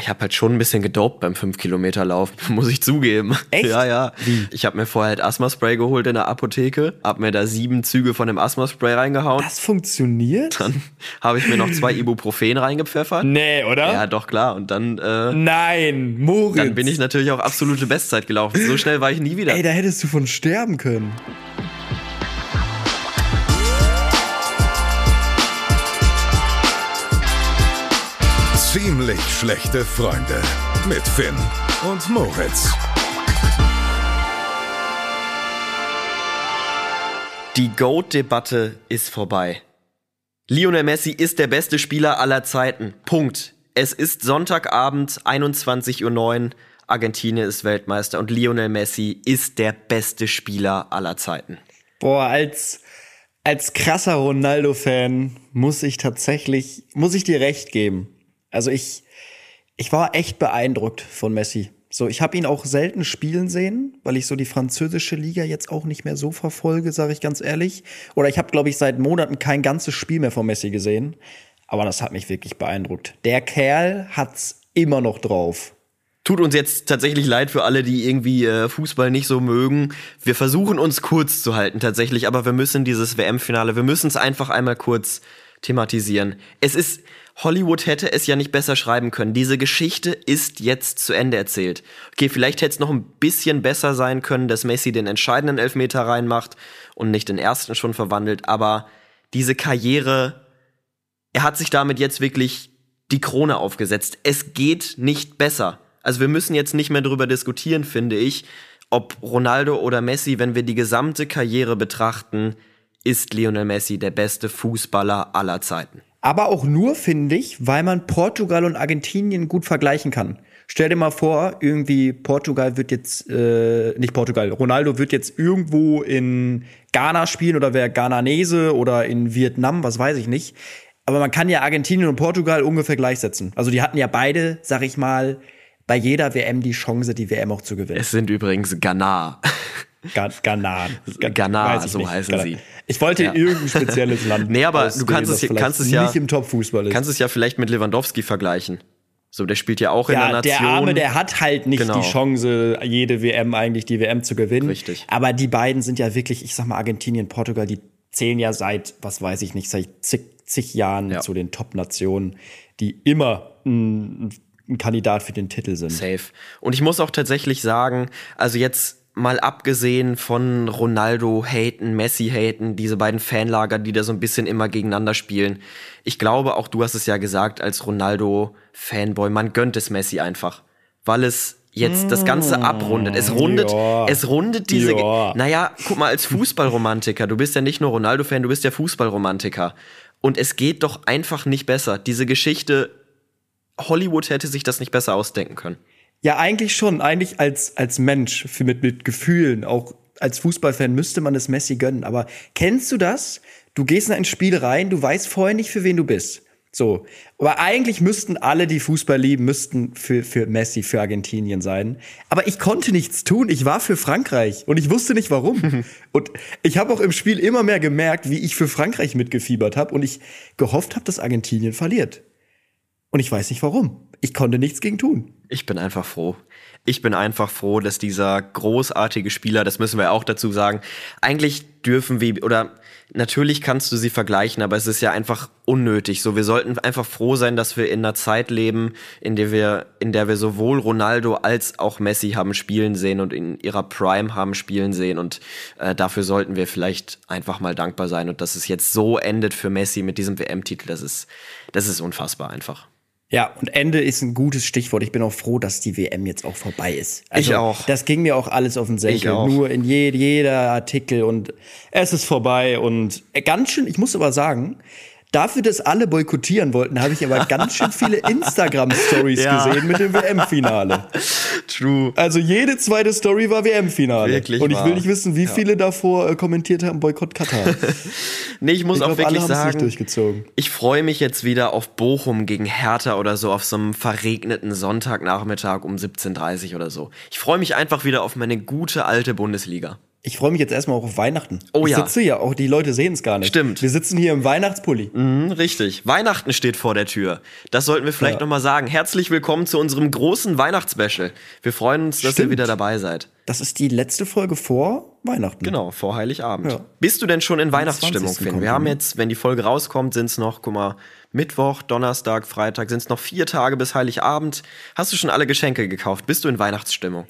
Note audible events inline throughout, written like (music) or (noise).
Ich habe halt schon ein bisschen gedopt beim 5-Kilometer-Lauf, (laughs) muss ich zugeben. Echt? Ja, ja. Wie? Ich habe mir vorher halt Asthma-Spray geholt in der Apotheke, hab mir da sieben Züge von dem Asthma-Spray reingehauen. Das funktioniert? Dann habe ich mir noch zwei Ibuprofen reingepfeffert. Nee, oder? Ja, doch, klar. Und dann, äh, Nein, Moritz. dann bin ich natürlich auch absolute Bestzeit gelaufen. So schnell war ich nie wieder. Ey, da hättest du von sterben können. Ziemlich schlechte Freunde mit Finn und Moritz. Die GOAT-Debatte ist vorbei. Lionel Messi ist der beste Spieler aller Zeiten. Punkt. Es ist Sonntagabend, 21.09 Uhr. Argentinien ist Weltmeister und Lionel Messi ist der beste Spieler aller Zeiten. Boah, als, als krasser Ronaldo-Fan muss ich tatsächlich, muss ich dir recht geben. Also ich, ich war echt beeindruckt von Messi. So, ich habe ihn auch selten spielen sehen, weil ich so die französische Liga jetzt auch nicht mehr so verfolge, sage ich ganz ehrlich. Oder ich habe, glaube ich, seit Monaten kein ganzes Spiel mehr von Messi gesehen. Aber das hat mich wirklich beeindruckt. Der Kerl hat's immer noch drauf. Tut uns jetzt tatsächlich leid für alle, die irgendwie äh, Fußball nicht so mögen. Wir versuchen uns kurz zu halten tatsächlich, aber wir müssen dieses WM-Finale, wir müssen es einfach einmal kurz thematisieren. Es ist, Hollywood hätte es ja nicht besser schreiben können. Diese Geschichte ist jetzt zu Ende erzählt. Okay, vielleicht hätte es noch ein bisschen besser sein können, dass Messi den entscheidenden Elfmeter reinmacht und nicht den ersten schon verwandelt, aber diese Karriere, er hat sich damit jetzt wirklich die Krone aufgesetzt. Es geht nicht besser. Also wir müssen jetzt nicht mehr darüber diskutieren, finde ich, ob Ronaldo oder Messi, wenn wir die gesamte Karriere betrachten, ist Lionel Messi der beste Fußballer aller Zeiten. Aber auch nur, finde ich, weil man Portugal und Argentinien gut vergleichen kann. Stell dir mal vor, irgendwie Portugal wird jetzt, äh, nicht Portugal, Ronaldo wird jetzt irgendwo in Ghana spielen oder wäre Ghananese oder in Vietnam, was weiß ich nicht. Aber man kann ja Argentinien und Portugal ungefähr gleichsetzen. Also die hatten ja beide, sag ich mal, bei jeder WM die Chance, die WM auch zu gewinnen. Es sind übrigens Ghana. Ga Ghana. Ghana, Weiß ich so nicht. heißen Ghana. sie. Ich wollte Ja. irgendein spezielles Land. (laughs) Nee, aber du kannst es kannst es ja- nicht im Top-Fußball ist. Kannst es ja vielleicht mit Lewandowski vergleichen. So, der spielt ja auch in der ja, Nation. der Arme, der hat halt nicht Genau. die Chance, jede WM eigentlich die WM zu gewinnen. Richtig. Aber die beiden sind ja wirklich, ich sag mal, Argentinien, Portugal, die zählen ja seit, was weiß ich nicht, seit zig, zig Jahren Ja. zu den Top-Nationen, die immer ein, ein Kandidat für den Titel sind. Safe. Und ich muss auch tatsächlich sagen, also jetzt mal abgesehen von Ronaldo haten, Messi haten, diese beiden Fanlager, die da so ein bisschen immer gegeneinander spielen. Ich glaube, auch du hast es ja gesagt, als Ronaldo-Fanboy, man gönnt es Messi einfach. Weil es jetzt das Ganze abrundet. Es rundet, ja. es rundet diese, Ja. naja, guck mal, als Fußballromantiker, du bist ja nicht nur Ronaldo-Fan, du bist ja Fußballromantiker. Und es geht doch einfach nicht besser. Diese Geschichte, Hollywood hätte sich das nicht besser ausdenken können. Ja, eigentlich schon. Eigentlich als, als Mensch, für mit, mit Gefühlen, auch als Fußballfan müsste man es Messi gönnen. Aber kennst du das? Du gehst in ein Spiel rein, du weißt vorher nicht, für wen du bist. So. Aber eigentlich müssten alle, die Fußball lieben, müssten für, für Messi, für Argentinien sein. Aber ich konnte nichts tun. Ich war für Frankreich und ich wusste nicht warum. (laughs) und ich habe auch im Spiel immer mehr gemerkt, wie ich für Frankreich mitgefiebert habe und ich gehofft habe, dass Argentinien verliert. Und ich weiß nicht warum. Ich konnte nichts gegen tun. Ich bin einfach froh. Ich bin einfach froh, dass dieser großartige Spieler, das müssen wir auch dazu sagen, eigentlich dürfen wir, oder natürlich kannst du sie vergleichen, aber es ist ja einfach unnötig. So, wir sollten einfach froh sein, dass wir in einer Zeit leben, in der wir, in der wir sowohl Ronaldo als auch Messi haben spielen sehen und in ihrer Prime haben spielen sehen. Und äh, dafür sollten wir vielleicht einfach mal dankbar sein. Und dass es jetzt so endet für Messi mit diesem WM-Titel, das ist, das ist unfassbar einfach. Ja, und Ende ist ein gutes Stichwort. Ich bin auch froh, dass die WM jetzt auch vorbei ist. Also, Ich auch. Das ging mir auch alles auf den Senkel. Nur in je, jeder Artikel und es ist vorbei und ganz schön, ich muss aber sagen, dafür, dass alle boykottieren wollten, habe ich aber (laughs) ganz schön viele Instagram-Stories Ja. gesehen mit dem WM-Finale. True. Also jede zweite Story war WM-Finale. Wirklich Und ich wahr. will nicht wissen, wie viele davor äh, kommentiert haben, Boykott Katar. (laughs) Nee, ich muss Ich auch glaube, alle wirklich sagen, durchgezogen. ich freue mich jetzt wieder auf Bochum gegen Hertha oder so, auf so einem verregneten Sonntagnachmittag um 17.30 Uhr oder so. Ich freue mich einfach wieder auf meine gute alte Bundesliga. Ich freue mich jetzt erstmal auch auf Weihnachten. Oh ich ja. sitze hier, auch die Leute sehen es gar nicht. Stimmt. Wir sitzen hier im Weihnachtspulli. Mhm, richtig. Weihnachten steht vor der Tür. Das sollten wir vielleicht Ja. noch mal sagen. Herzlich willkommen zu unserem großen Weihnachtsspecial. Wir freuen uns, dass ihr Stimmt. wieder dabei seid. Das ist die letzte Folge vor Weihnachten. Genau, vor Heiligabend. Ja. Bist du denn schon in Weihnachtsstimmung, 20. Finn? Wir haben jetzt, wenn die Folge rauskommt, sind es noch, guck mal, Mittwoch, Donnerstag, Freitag, sind es noch vier Tage bis Heiligabend. Hast du schon alle Geschenke gekauft? Bist du in Weihnachtsstimmung?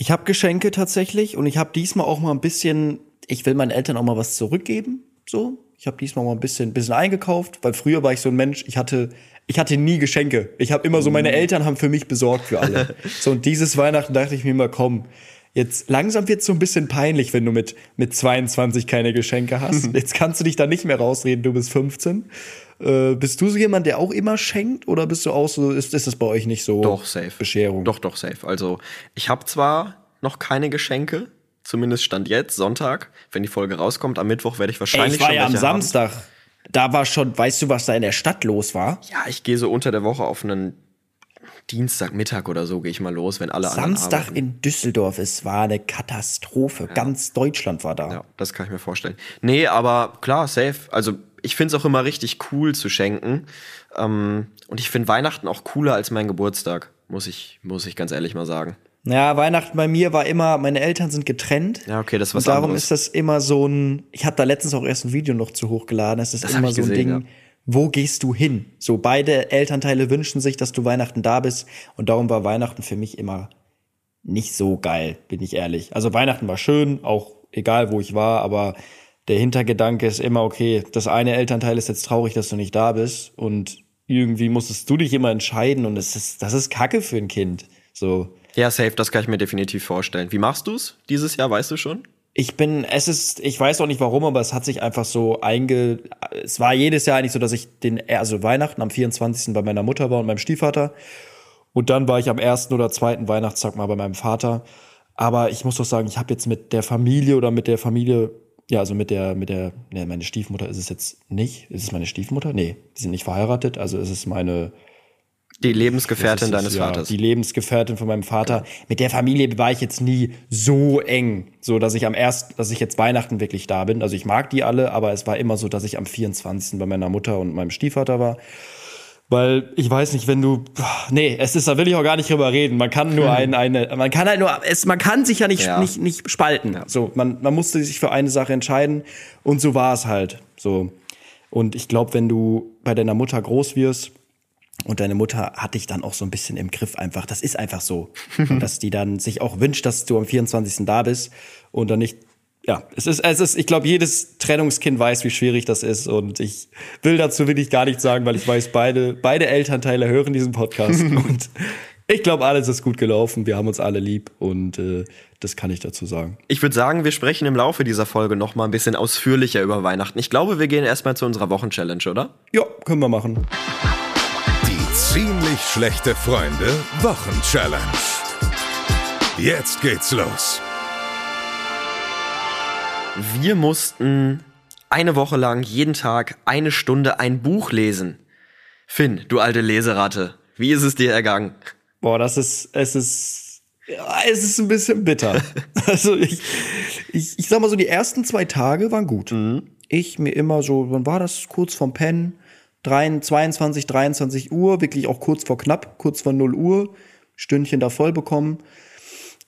Ich habe Geschenke tatsächlich und ich habe diesmal auch mal ein bisschen, ich will meinen Eltern auch mal was zurückgeben. So, ich habe diesmal mal ein bisschen, bisschen eingekauft, weil früher war ich so ein Mensch, ich hatte, ich hatte nie Geschenke. Ich habe immer so, meine Eltern haben für mich besorgt für alle. (laughs) so und dieses Weihnachten dachte ich mir mal, komm, jetzt langsam wird's so ein bisschen peinlich, wenn du mit mit 22 keine Geschenke hast. (laughs) Jetzt kannst du dich da nicht mehr rausreden, du bist 15. Äh, bist du so jemand, der auch immer schenkt oder bist du auch so, ist, ist das bei euch nicht so? Doch, safe. Bescherung. Doch, doch, safe. Also, ich habe zwar noch keine Geschenke, zumindest Stand jetzt, Sonntag. Wenn die Folge rauskommt, am Mittwoch werde ich Ey, wahrscheinlich ich war schon ja am welche haben. Samstag. Da war schon, weißt du, was da in der Stadt los war? Ja, ich gehe so unter der Woche auf einen Dienstagmittag oder so, gehe ich mal los, wenn alle Samstag in Düsseldorf, es war eine Katastrophe. Ganz Deutschland war da. Ja, das kann ich mir vorstellen. Nee, aber klar, safe. Also ich finde es auch immer richtig cool zu schenken. Ähm, und ich finde Weihnachten auch cooler als mein Geburtstag, muss ich, muss ich ganz ehrlich mal sagen. Ja, Weihnachten bei mir war immer, meine Eltern sind getrennt. Ja, okay, das Und darum anderes. ist das immer so ein, ich habe da letztens auch erst ein Video noch zu hochgeladen, es ist Das immer so ein gesehen, Ding, ja. wo gehst du hin? So beide Elternteile wünschen sich, dass du Weihnachten da bist und darum war Weihnachten für mich immer nicht so geil, bin ich ehrlich. Also Weihnachten war schön, auch egal wo ich war, aber der Hintergedanke ist immer, okay, das eine Elternteil ist jetzt traurig, dass du nicht da bist und irgendwie musstest du dich immer entscheiden und das ist, das ist Kacke für ein Kind. So. Ja, safe, das kann ich mir definitiv vorstellen. Wie machst du's dieses Jahr, weißt du schon? Ich bin, es ist, ich weiß auch nicht warum, aber es hat sich einfach so einge, es war jedes Jahr eigentlich so, dass ich den, also Weihnachten am 24. bei meiner Mutter war und meinem Stiefvater. Und dann war ich am ersten oder zweiten Weihnachtstag mal bei meinem Vater. Aber ich muss doch sagen, ich habe jetzt mit der Familie oder mit der Familie, ja, also mit der, mit der, ne, meine Stiefmutter ist es jetzt nicht. Ist es meine Stiefmutter? Nee, die sind nicht verheiratet, also ist es meine, Die Lebensgefährtin ist, deines ja, Vaters. Die Lebensgefährtin von meinem Vater. Mit der Familie war ich jetzt nie so eng, so dass ich am ersten, dass ich jetzt Weihnachten wirklich da bin. Also ich mag die alle, aber es war immer so, dass ich am 24. bei meiner Mutter und meinem Stiefvater war. Weil ich weiß nicht, wenn du, nee, es ist, da will ich auch gar nicht drüber reden. Man kann nur ein, eine, man kann halt nur, es, man kann sich ja nicht, Ja. nicht, nicht spalten. So, man, man musste sich für eine Sache entscheiden und so war es halt. So. Und ich glaube, wenn du bei deiner Mutter groß wirst, und deine Mutter hat dich dann auch so ein bisschen im Griff einfach. Das ist einfach so. (laughs) Dass die dann sich auch wünscht, dass du am 24. da bist und dann nicht. Ja, es ist, es ist, ich glaube, jedes Trennungskind weiß, wie schwierig das ist. Und ich will dazu wirklich gar nichts sagen, weil ich weiß, beide, beide Elternteile hören diesen Podcast. (laughs) und ich glaube, alles ist gut gelaufen. Wir haben uns alle lieb und äh, das kann ich dazu sagen. Ich würde sagen, wir sprechen im Laufe dieser Folge noch mal ein bisschen ausführlicher über Weihnachten. Ich glaube, wir gehen erstmal zu unserer Wochenchallenge, oder? Ja, können wir machen. Die ziemlich schlechte Freunde Wochenchallenge. Jetzt geht's los. Wir mussten eine Woche lang jeden Tag eine Stunde ein Buch lesen. Finn, du alte Leseratte, wie ist es dir ergangen? Boah, das ist, es ist, ja, es ist ein bisschen bitter. (laughs) also ich, ich, ich sag mal so, die ersten zwei Tage waren gut. Ich mir immer so, wann war das? Kurz vorm Pennen, 3, 22, 23 Uhr, wirklich auch kurz vor knapp, kurz vor 0 Uhr, Stündchen da voll bekommen.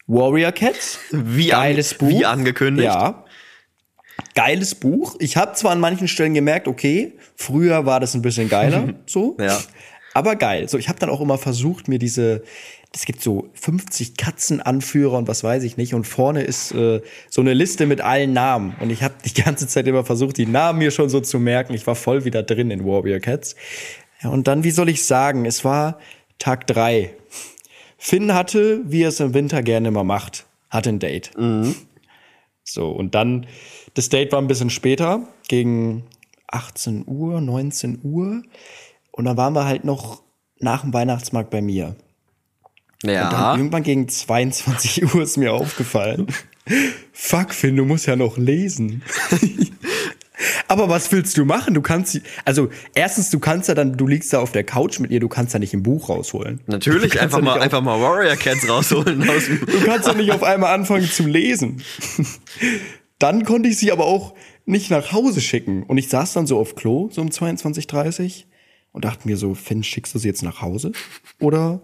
Warrior Cats, Wie, an, geiles Buch. wie angekündigt. Ja. Geiles Buch. Ich habe zwar an manchen Stellen gemerkt, okay, früher war das ein bisschen geiler, (laughs) so. Ja. Aber geil. So, ich habe dann auch immer versucht, mir diese, es gibt so 50 Katzenanführer und was weiß ich nicht. Und vorne ist äh, so eine Liste mit allen Namen. Und ich habe die ganze Zeit immer versucht, die Namen mir schon so zu merken. Ich war voll wieder drin in Warrior Cats. Ja, und dann, wie soll ich sagen, es war Tag drei. Finn hatte, wie er es im Winter gerne immer macht, hatte ein Date. So, und dann, das Date war ein bisschen später, gegen 18 Uhr, 19 Uhr. Und dann waren wir halt noch nach dem Weihnachtsmarkt bei mir. Und dann Ja. irgendwann gegen 22 (laughs) Uhr ist mir aufgefallen. (laughs) Fuck, Finn, du musst ja noch lesen. (laughs) Aber was willst du machen? Du kannst, also erstens, du kannst ja dann, du liegst da auf der Couch mit ihr, du kannst ja nicht ein Buch rausholen. Natürlich, einfach ja mal, einfach mal Warrior Cats rausholen. Du kannst ja nicht auf einmal anfangen zu lesen. Dann konnte ich sie aber auch nicht nach Hause schicken. Und ich saß dann so auf Klo, so um 22.30 und dachte mir so, Finn, schickst du sie jetzt nach Hause? Oder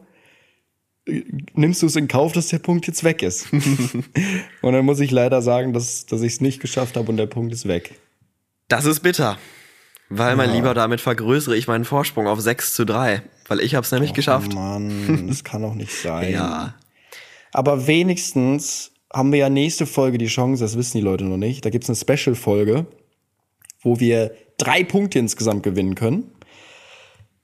äh, nimmst du es in Kauf, dass der Punkt jetzt weg ist? (laughs) und dann muss ich leider sagen, dass, dass ich es nicht geschafft habe und der Punkt ist weg. Das ist bitter. Weil, mein Lieber, damit vergrößere ich meinen Vorsprung auf 6 zu 3. Weil ich hab's nämlich geschafft. Oh Mann, das kann doch nicht (laughs) sein. Ja. Aber wenigstens haben wir ja nächste Folge die Chance, das wissen die Leute noch nicht. Da gibt's eine Special-Folge, wo wir drei Punkte insgesamt gewinnen können.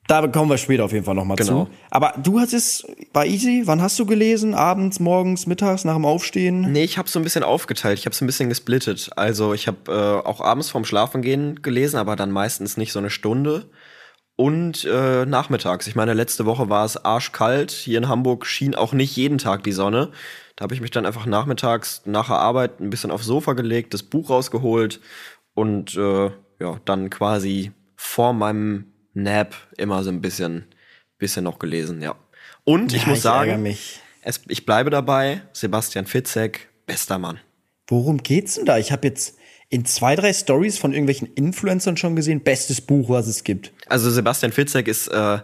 Da kommen wir später auf jeden Fall nochmal Genau. zu. Aber du hast es bei Easy, wann hast du gelesen? Abends, morgens, mittags, nach dem Aufstehen? Nee, ich habe so ein bisschen aufgeteilt. Ich habe so ein bisschen gesplittet. Also ich habe äh, auch abends vorm Schlafengehen gelesen, aber dann meistens nicht so eine Stunde. Und äh, nachmittags. Ich meine, letzte Woche war es arschkalt. Hier in Hamburg schien auch nicht jeden Tag die Sonne. Da habe ich mich dann einfach nachmittags nach der Arbeit ein bisschen aufs Sofa gelegt, das Buch rausgeholt und äh, ja, dann quasi vor meinem Nap immer so ein bisschen, bisschen noch gelesen, ja. Und ich Ja, muss ich sagen, es, ich bleibe dabei, Sebastian Fitzek, bester Mann. Worum geht's denn da? Ich habe jetzt in zwei, drei Stories von irgendwelchen Influencern schon gesehen, bestes Buch, was es gibt. Also Sebastian Fitzek ist, äh,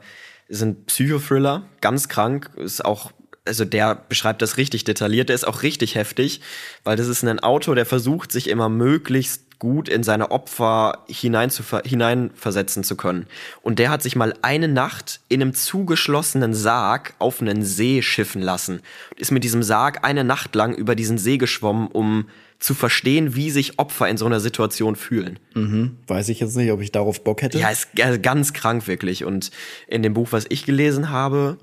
ist ein Psychothriller, ganz krank, ist auch, also der beschreibt das richtig detailliert, der ist auch richtig heftig, weil das ist ein Autor, der versucht, sich immer möglichst gut in seine Opfer hineinversetzen zu können. Und der hat sich mal eine Nacht in einem zugeschlossenen Sarg auf einen See schiffen lassen. Ist mit diesem Sarg eine Nacht lang über diesen See geschwommen, um zu verstehen, wie sich Opfer in so einer Situation fühlen. Weiß ich jetzt nicht, ob ich darauf Bock hätte. Ja, ist äh, ganz krank wirklich. Und in dem Buch, was ich gelesen habe,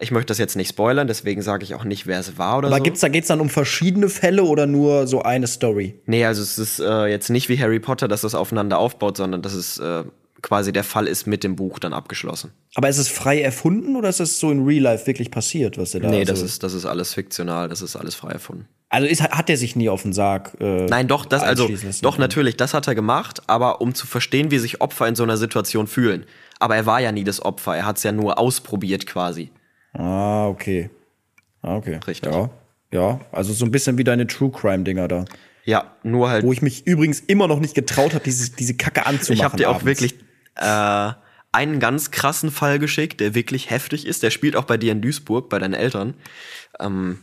ich möchte das jetzt nicht spoilern, deswegen sage ich auch nicht, wer es war oder Aber so. gibt's da geht's dann um verschiedene Fälle oder nur so eine Story? nee, also es ist äh, jetzt nicht wie Harry Potter, dass das aufeinander aufbaut, sondern dass es äh, quasi der Fall ist mit dem Buch dann abgeschlossen. Aber ist es frei erfunden oder ist es so in Real Life wirklich passiert, was der da nee, also, das ist, das ist alles fiktional, das ist alles frei erfunden. Also ist, hat der sich nie auf den Sarg äh, Nein, doch, das, also, doch, natürlich, das hat er gemacht, aber um zu verstehen, wie sich Opfer in so einer Situation fühlen. Aber er war ja nie das Opfer, er hat es ja nur ausprobiert quasi. Ah, okay. Ah, okay. Richtig. Ja. Ja, also so ein bisschen wie deine True Crime Dinger da, Ja, nur halt wo ich mich übrigens immer noch nicht getraut habe, diese diese Kacke anzumachen. Ich habe dir auch abends. wirklich äh, einen ganz krassen Fall geschickt, der wirklich heftig ist. Der spielt auch bei dir in Duisburg, bei deinen Eltern. Ähm,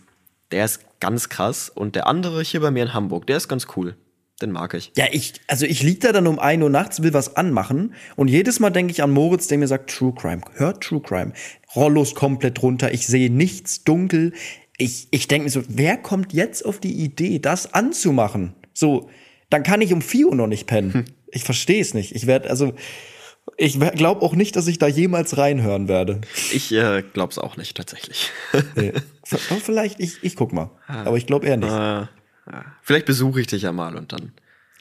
der ist ganz krass. Und der andere hier bei mir in Hamburg, der ist ganz cool. Den mag ich. Ja, ich, also ich lieg da dann um 1 Uhr nachts, will was anmachen und jedes Mal denke ich an Moritz, der mir sagt, True Crime, hört True Crime. Rollos komplett runter, ich sehe nichts, dunkel. Ich, ich denke mir so, wer kommt jetzt auf die Idee, das anzumachen? So, dann kann ich um 4 Uhr noch nicht pennen. Ich verstehe es nicht. Ich werde, also, ich glaube auch nicht, dass ich da jemals reinhören werde. Ich äh, glaub's auch nicht, tatsächlich. Nee. (laughs) Vielleicht, ich, ich guck mal. Aber ich glaube eher nicht. äh, ja. Vielleicht besuche ich dich ja mal und dann.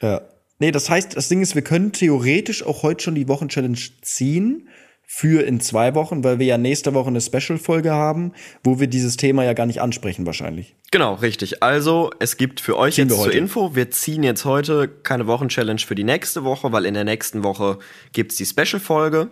Ja. Nee, das heißt, das Ding ist, wir können theoretisch auch heute schon die Wochenchallenge ziehen für in zwei Wochen, weil wir ja nächste Woche eine Special-Folge haben, wo wir dieses Thema ja gar nicht ansprechen wahrscheinlich. Genau, richtig. Also, es gibt für euch Ziehen jetzt zur. Info, wir ziehen jetzt heute keine Wochenchallenge für die nächste Woche, weil in der nächsten Woche gibt's die Special-Folge.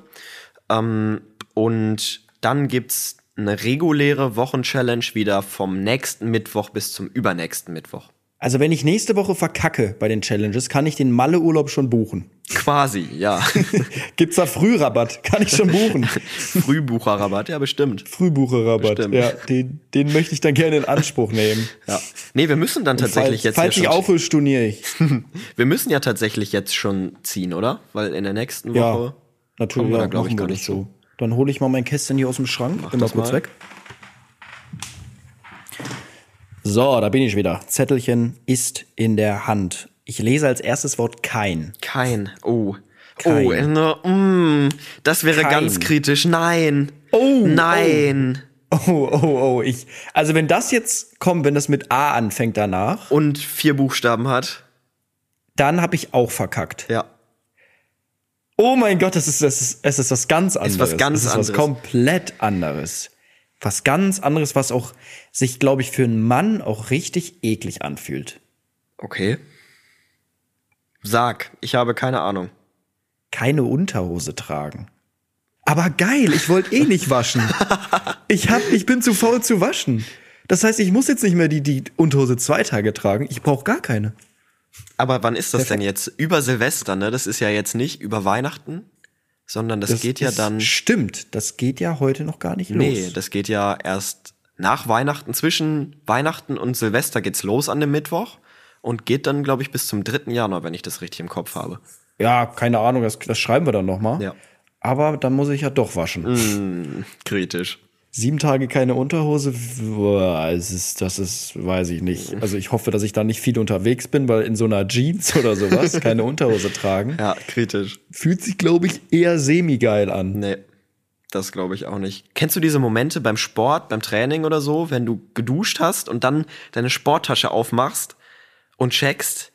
Ähm, und dann gibt's eine reguläre Wochenchallenge wieder vom nächsten Mittwoch bis zum übernächsten Mittwoch. Also wenn ich nächste Woche verkacke bei den Challenges, kann ich den Malle-Urlaub schon buchen. Quasi, ja. (laughs) Gibt's da Frührabatt? Kann ich schon buchen. (laughs) Frühbucherrabatt, ja, bestimmt. Frühbucherrabatt. Bestimmt. Ja, den, den möchte ich dann gerne in Anspruch nehmen. Ja. Nee, wir müssen dann tatsächlich falls jetzt falls ja ich aufhöre, storniere ich. (laughs) Wir müssen ja tatsächlich jetzt schon ziehen, oder? Weil in der nächsten Ja, Woche natürlich. kommen wir Ja, da, glaube ich, gar nicht so. Dann hole ich mal mein Kästchen hier aus dem Schrank. Bin mal das kurz mal. weg. So, da bin ich wieder. Zettelchen ist in der Hand. Ich lese als erstes Wort kein. Kein. Oh. Kein. Oh, no, mm, das wäre Kein. ganz kritisch. Nein. Oh, Nein. Oh, oh, oh. Ich, also wenn das jetzt kommt, wenn das mit A anfängt danach, Und vier Buchstaben hat. dann habe ich auch verkackt. Ja. Oh mein Gott, das ist, das ist, es ist was ganz anderes. was ganz es ist anderes. was komplett anderes. Was ganz anderes, was auch sich, glaube ich, für einen Mann auch richtig eklig anfühlt. Okay. Sag, ich habe keine Ahnung. Keine Unterhose tragen. Aber geil, ich wollte eh nicht waschen. (laughs) Ich, hab, ich bin zu faul zu waschen. Das heißt, ich muss jetzt nicht mehr die, die Unterhose zwei Tage tragen. Ich brauche gar keine. Aber wann ist das denn jetzt? Über Silvester, ne? Das ist ja jetzt nicht über Weihnachten, sondern das, geht ja dann. Stimmt, das geht ja heute noch gar nicht Nee, los. das geht ja erst nach Weihnachten. Zwischen Weihnachten und Silvester geht's los an dem Mittwoch und geht dann, glaube ich, bis zum 3. Januar, wenn ich das richtig im Kopf habe. Ja, keine Ahnung, das, das schreiben wir dann noch mal. Ja. Aber dann muss ich ja doch waschen. Kritisch. Sieben Tage keine Unterhose, boah, es ist, das ist, weiß ich nicht. Also ich hoffe, dass ich da nicht viel unterwegs bin, weil in so einer Jeans (laughs) oder sowas keine Unterhose tragen, Ja, kritisch. fühlt sich, glaube ich, eher semi-geil an. Nee, das glaube ich auch nicht. Kennst du diese Momente beim Sport, beim Training oder so, wenn du geduscht hast und dann deine Sporttasche aufmachst und checkst,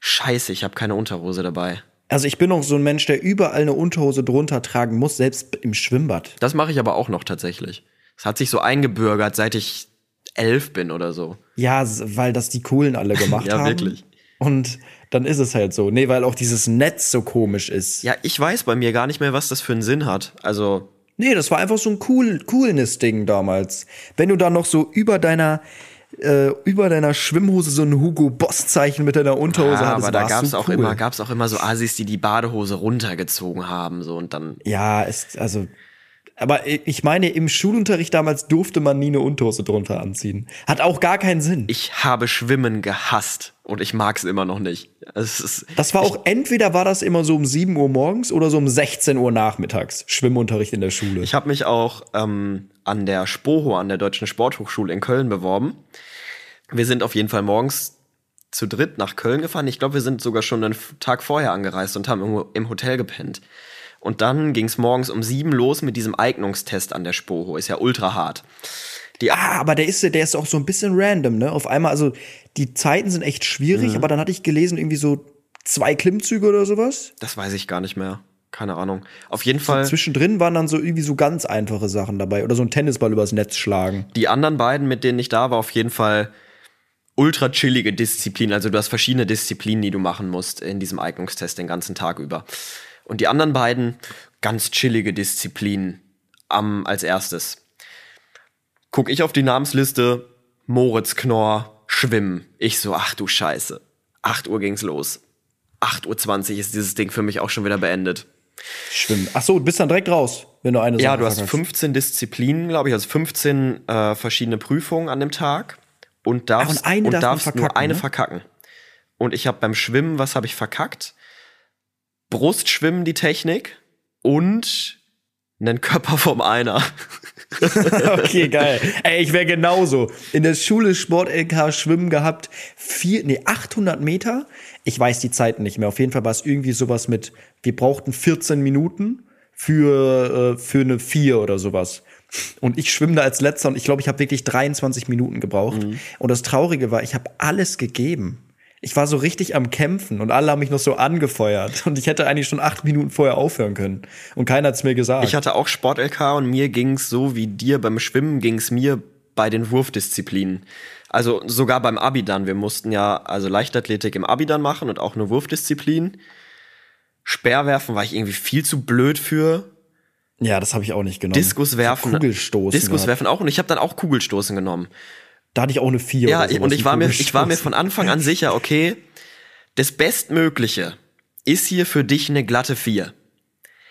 scheiße, ich habe keine Unterhose dabei. Also ich bin auch so ein Mensch, der überall eine Unterhose drunter tragen muss, selbst im Schwimmbad. Das mache ich aber auch noch tatsächlich. Es hat sich so eingebürgert, seit ich elf bin oder so. Ja, weil das die Coolen alle (laughs) gemacht Ja, haben. wirklich. Und dann ist es halt so. Nee, weil auch dieses Netz so komisch ist. Ja, ich weiß bei mir gar nicht mehr, was das für einen Sinn hat. Also, Nee, das war einfach so ein cool, Coolness-Ding damals. Wenn du dann noch so über deiner, äh, über deiner Schwimmhose so ein Hugo Boss-Zeichen mit deiner Unterhose ah, hattest, aber da gab's du auch cool. immer, gab's auch immer so Asis, die die Badehose runtergezogen haben, so und dann. Ja, ist, also. Aber ich meine, im Schulunterricht damals durfte man nie eine Unterhose drunter anziehen. Hat auch gar keinen Sinn. Ich habe Schwimmen gehasst und ich mag's immer noch nicht. Es ist, Das war auch, entweder war das immer so um 7 Uhr morgens oder so um 16 Uhr nachmittags. Schwimmunterricht in der Schule. Ich habe mich auch ähm, an der SPOHO, an der Deutschen Sporthochschule in Köln beworben. Wir sind auf jeden Fall morgens zu dritt nach Köln gefahren. Ich glaube, wir sind sogar schon einen Tag vorher angereist und haben im Hotel gepennt. Und dann ging es morgens um sieben los mit diesem Eignungstest an der SPOHO. Ist ja ultra hart. Die Ah, aber der ist, der ist auch so ein bisschen random, ne? Auf einmal, also die Zeiten sind echt schwierig, aber dann hatte ich gelesen, irgendwie so zwei Klimmzüge oder sowas. Das weiß ich gar nicht mehr. Keine Ahnung. Auf jeden Fall. Zwischendrin waren dann so irgendwie so ganz einfache Sachen dabei. Oder so ein Tennisball übers Netz schlagen. Die anderen beiden, mit denen ich da war, auf jeden Fall ultra chillige Disziplinen. Also du hast verschiedene Disziplinen, die du machen musst in diesem Eignungstest den ganzen Tag über. Und die anderen beiden ganz chillige Disziplinen am als erstes. Guck ich auf die Namensliste, Moritz Knorr, Schwimmen. Ich so, ach du Scheiße. 8 Uhr ging's los. 8.20 Uhr ist dieses Ding für mich auch schon wieder beendet. Schwimmen. Ach so, du bist dann direkt raus, wenn du eine Ja, Sache du hast verkackst. 15 Disziplinen, glaube ich, also 15 äh, verschiedene Prüfungen an dem Tag und darfst, und eine darf man darfst nur eine ne? verkacken. Und ich habe beim Schwimmen, was habe ich verkackt? Brustschwimmen die Technik und einen Körper vom Einer. (laughs) Okay, geil. Ey, ich wäre genauso. In der Schule Sport-LK Schwimmen gehabt. Vier, nee, 800 Meter. Ich weiß die Zeiten nicht mehr. Auf jeden Fall war es irgendwie sowas mit, wir brauchten 14 Minuten für, äh, für eine 4 oder sowas. Und ich schwimme da als letzter und ich glaube, ich habe wirklich 23 Minuten gebraucht. Und das Traurige war, ich habe alles gegeben. Ich war so richtig am Kämpfen und alle haben mich noch so angefeuert. Und ich hätte eigentlich schon acht Minuten vorher aufhören können. Und keiner hat's mir gesagt. Ich hatte auch Sport-LK und mir ging's so wie dir beim Schwimmen ging's mir bei den Wurfdisziplinen. Also sogar beim Abi dann. Wir mussten ja also Leichtathletik im Abi dann machen und auch eine Wurfdisziplin. Speerwerfen war ich irgendwie viel zu blöd für. ja, das habe ich auch nicht genommen. Diskuswerfen. Kugelstoßen. Diskuswerfen auch und ich habe dann auch Kugelstoßen genommen. Da hatte ich auch eine 4 Ja, sowas, und ich war mir ich war mir von Anfang an sicher, okay, das bestmögliche ist hier für dich eine glatte 4.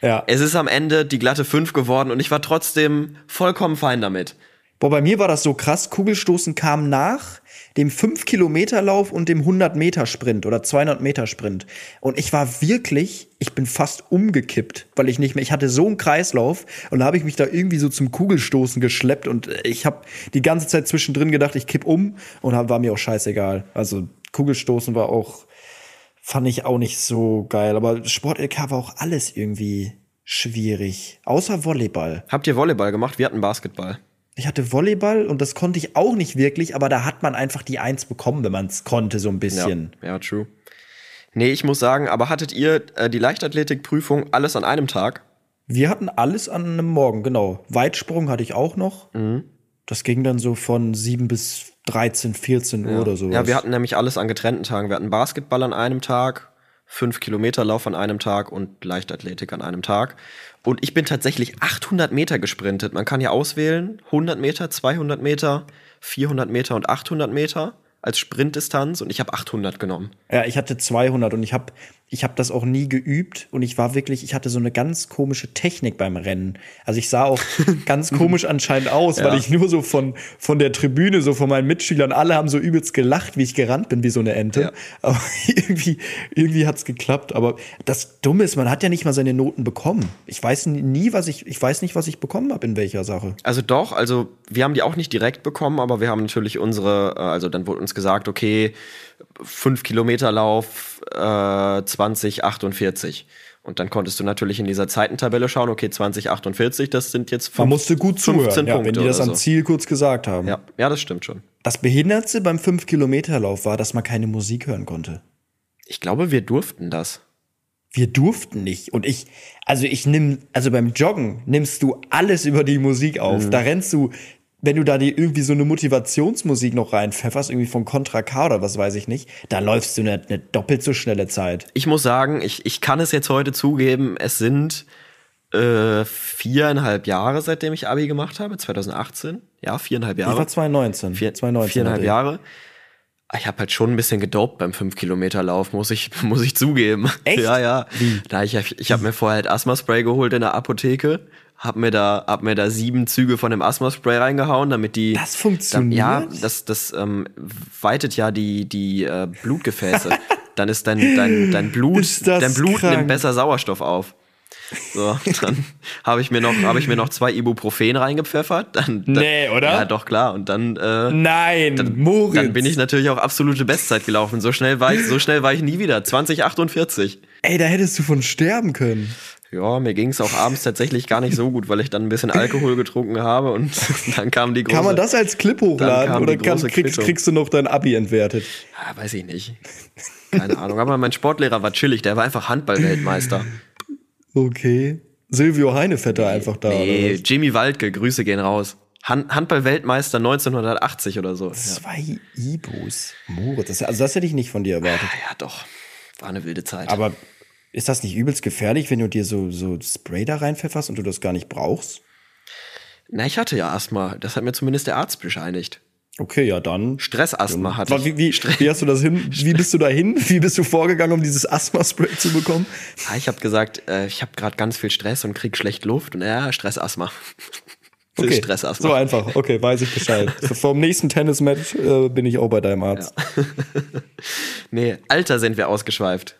Ja. Es ist am Ende die glatte 5 geworden und ich war trotzdem vollkommen fein damit. Boah, bei mir war das so krass. Kugelstoßen kam nach dem 5-Kilometer-Lauf und dem 100-Meter-Sprint oder 200-Meter-Sprint. Und ich war wirklich, ich bin fast umgekippt, weil ich nicht mehr, ich hatte so einen Kreislauf und da habe ich mich da irgendwie so zum Kugelstoßen geschleppt und ich habe die ganze Zeit zwischendrin gedacht, ich kipp um und war mir auch scheißegal. Also Kugelstoßen war auch, fand ich auch nicht so geil. Aber Sport-LK war auch alles irgendwie schwierig. Außer Volleyball. Habt ihr Volleyball gemacht? Wir hatten Basketball. Ich hatte Volleyball und das konnte ich auch nicht wirklich, aber da hat man einfach die Eins bekommen, wenn man es konnte, so ein bisschen. Ja, ja, true. Nee, ich muss sagen, aber hattet ihr äh, die Leichtathletikprüfung alles an einem Tag? Wir hatten alles an einem Morgen, genau. Weitsprung hatte ich auch noch. Mhm. Das ging dann so von 7 bis 13, 14 Uhr oder sowas. Ja, wir hatten nämlich alles an getrennten Tagen. Wir hatten Basketball an einem Tag, 5 Kilometer Lauf an einem Tag und Leichtathletik an einem Tag. Und ich bin tatsächlich 800 Meter gesprintet. Man kann ja auswählen, 100 Meter, 200 Meter, 400 Meter und 800 Meter als Sprintdistanz und ich habe 800 genommen. Ja, ich hatte 200 und ich habe ich habe das auch nie geübt und ich war wirklich, ich hatte so eine ganz komische Technik beim Rennen. Also ich sah auch (laughs) ganz komisch anscheinend aus, ja. weil ich nur so von, von der Tribüne, so von meinen Mitschülern, alle haben so übelst gelacht, wie ich gerannt bin, wie so eine Ente. Ja. Aber (laughs) irgendwie, irgendwie hat's geklappt. Aber das Dumme ist, man hat ja nicht mal seine Noten bekommen. Ich weiß nie, was ich, ich weiß nicht, was ich bekommen habe in welcher Sache. Also doch, also wir haben die auch nicht direkt bekommen, aber wir haben natürlich unsere, äh, also dann wurde uns gesagt, okay, 5 Kilometer Lauf äh, 2048. Und dann konntest du natürlich in dieser Zeitentabelle schauen, okay, 2048, das sind jetzt 15, Man musste gut zuhören, 15 ja, wenn die das am Ziel kurz gesagt haben. Ja, ja, das stimmt schon. Das Behindertste beim 5-Kilometer-Lauf war, dass man keine Musik hören konnte. Ich glaube, wir durften das. Wir durften nicht. Und ich, also ich nimm, also beim Joggen nimmst du alles über die Musik auf. Mhm. Da rennst du wenn du da die irgendwie so eine Motivationsmusik noch reinpfefferst, irgendwie von Contra K oder was weiß ich nicht, da läufst du eine, eine doppelt so schnelle Zeit. Ich muss sagen, ich, ich kann es jetzt heute zugeben, es sind äh, viereinhalb Jahre, seitdem ich Abi gemacht habe, 2018. Ja, viereinhalb Jahre. Ich war 2019. Vier, 2019 viereinhalb Jahre. Ich habe halt schon ein bisschen gedopt beim 5-Kilometer-Lauf, muss ich, (laughs) muss ich zugeben. Echt? Ja, ja. Wie? Da ich ich habe mir vorher halt Asthma-Spray geholt in der Apotheke hab mir da hab mir da sieben Züge von dem Asthma Spray reingehauen, damit die Das funktioniert. Da, ja, das das ähm, weitet ja die die äh, Blutgefäße. (laughs) dann ist dein dein dein Blut dein Blut krank. nimmt besser Sauerstoff auf. So, (laughs) dann habe ich mir noch habe ich mir noch zwei Ibuprofen reingepfeffert, dann, dann Nee, oder? Ja, doch klar und dann äh, Nein, dann, Moritz. dann bin ich natürlich auch absolute Bestzeit gelaufen. So schnell war ich so schnell war ich nie wieder 2048. Ey, da hättest du von sterben können. Ja, mir ging es auch abends tatsächlich gar nicht so gut, weil ich dann ein bisschen Alkohol getrunken habe und (laughs) dann kam die große. Kann man das als Clip hochladen oder kann, kriegst, kriegst, du noch dein Abi entwertet? Ja, weiß ich nicht. Keine Ahnung. Aber mein Sportlehrer war chillig, der war einfach Handballweltmeister. Okay. Silvio Heinevetter nee, einfach da. Nee, Jimmy Waldke, Grüße gehen raus. Han Handball-Weltmeister 1980 oder so. Zwei ja. Ibos. Moritz, das, also das hätte ich nicht von dir erwartet. Ja, ja, doch. War eine wilde Zeit. Aber ist das nicht übelst gefährlich, wenn du dir so, so Spray da reinpfefferst und du das gar nicht brauchst? Na, ich hatte ja Asthma. Das hat mir zumindest der Arzt bescheinigt. Okay, ja dann. Stressasthma hatte ich. Wie, wie, wie, hast du das hin? (laughs) Wie bist du da hin? Wie bist du vorgegangen, um dieses Asthma-Spray zu bekommen? Ja, ich habe gesagt, äh, ich habe gerade ganz viel Stress und krieg schlecht Luft und ja, Stressasthma. (laughs) Okay, Stressasthma. So einfach. Okay, weiß ich Bescheid. (laughs) Vor dem nächsten Tennismatch äh, bin ich auch bei deinem Arzt. Ja. nee, Alter sind wir ausgeschweift.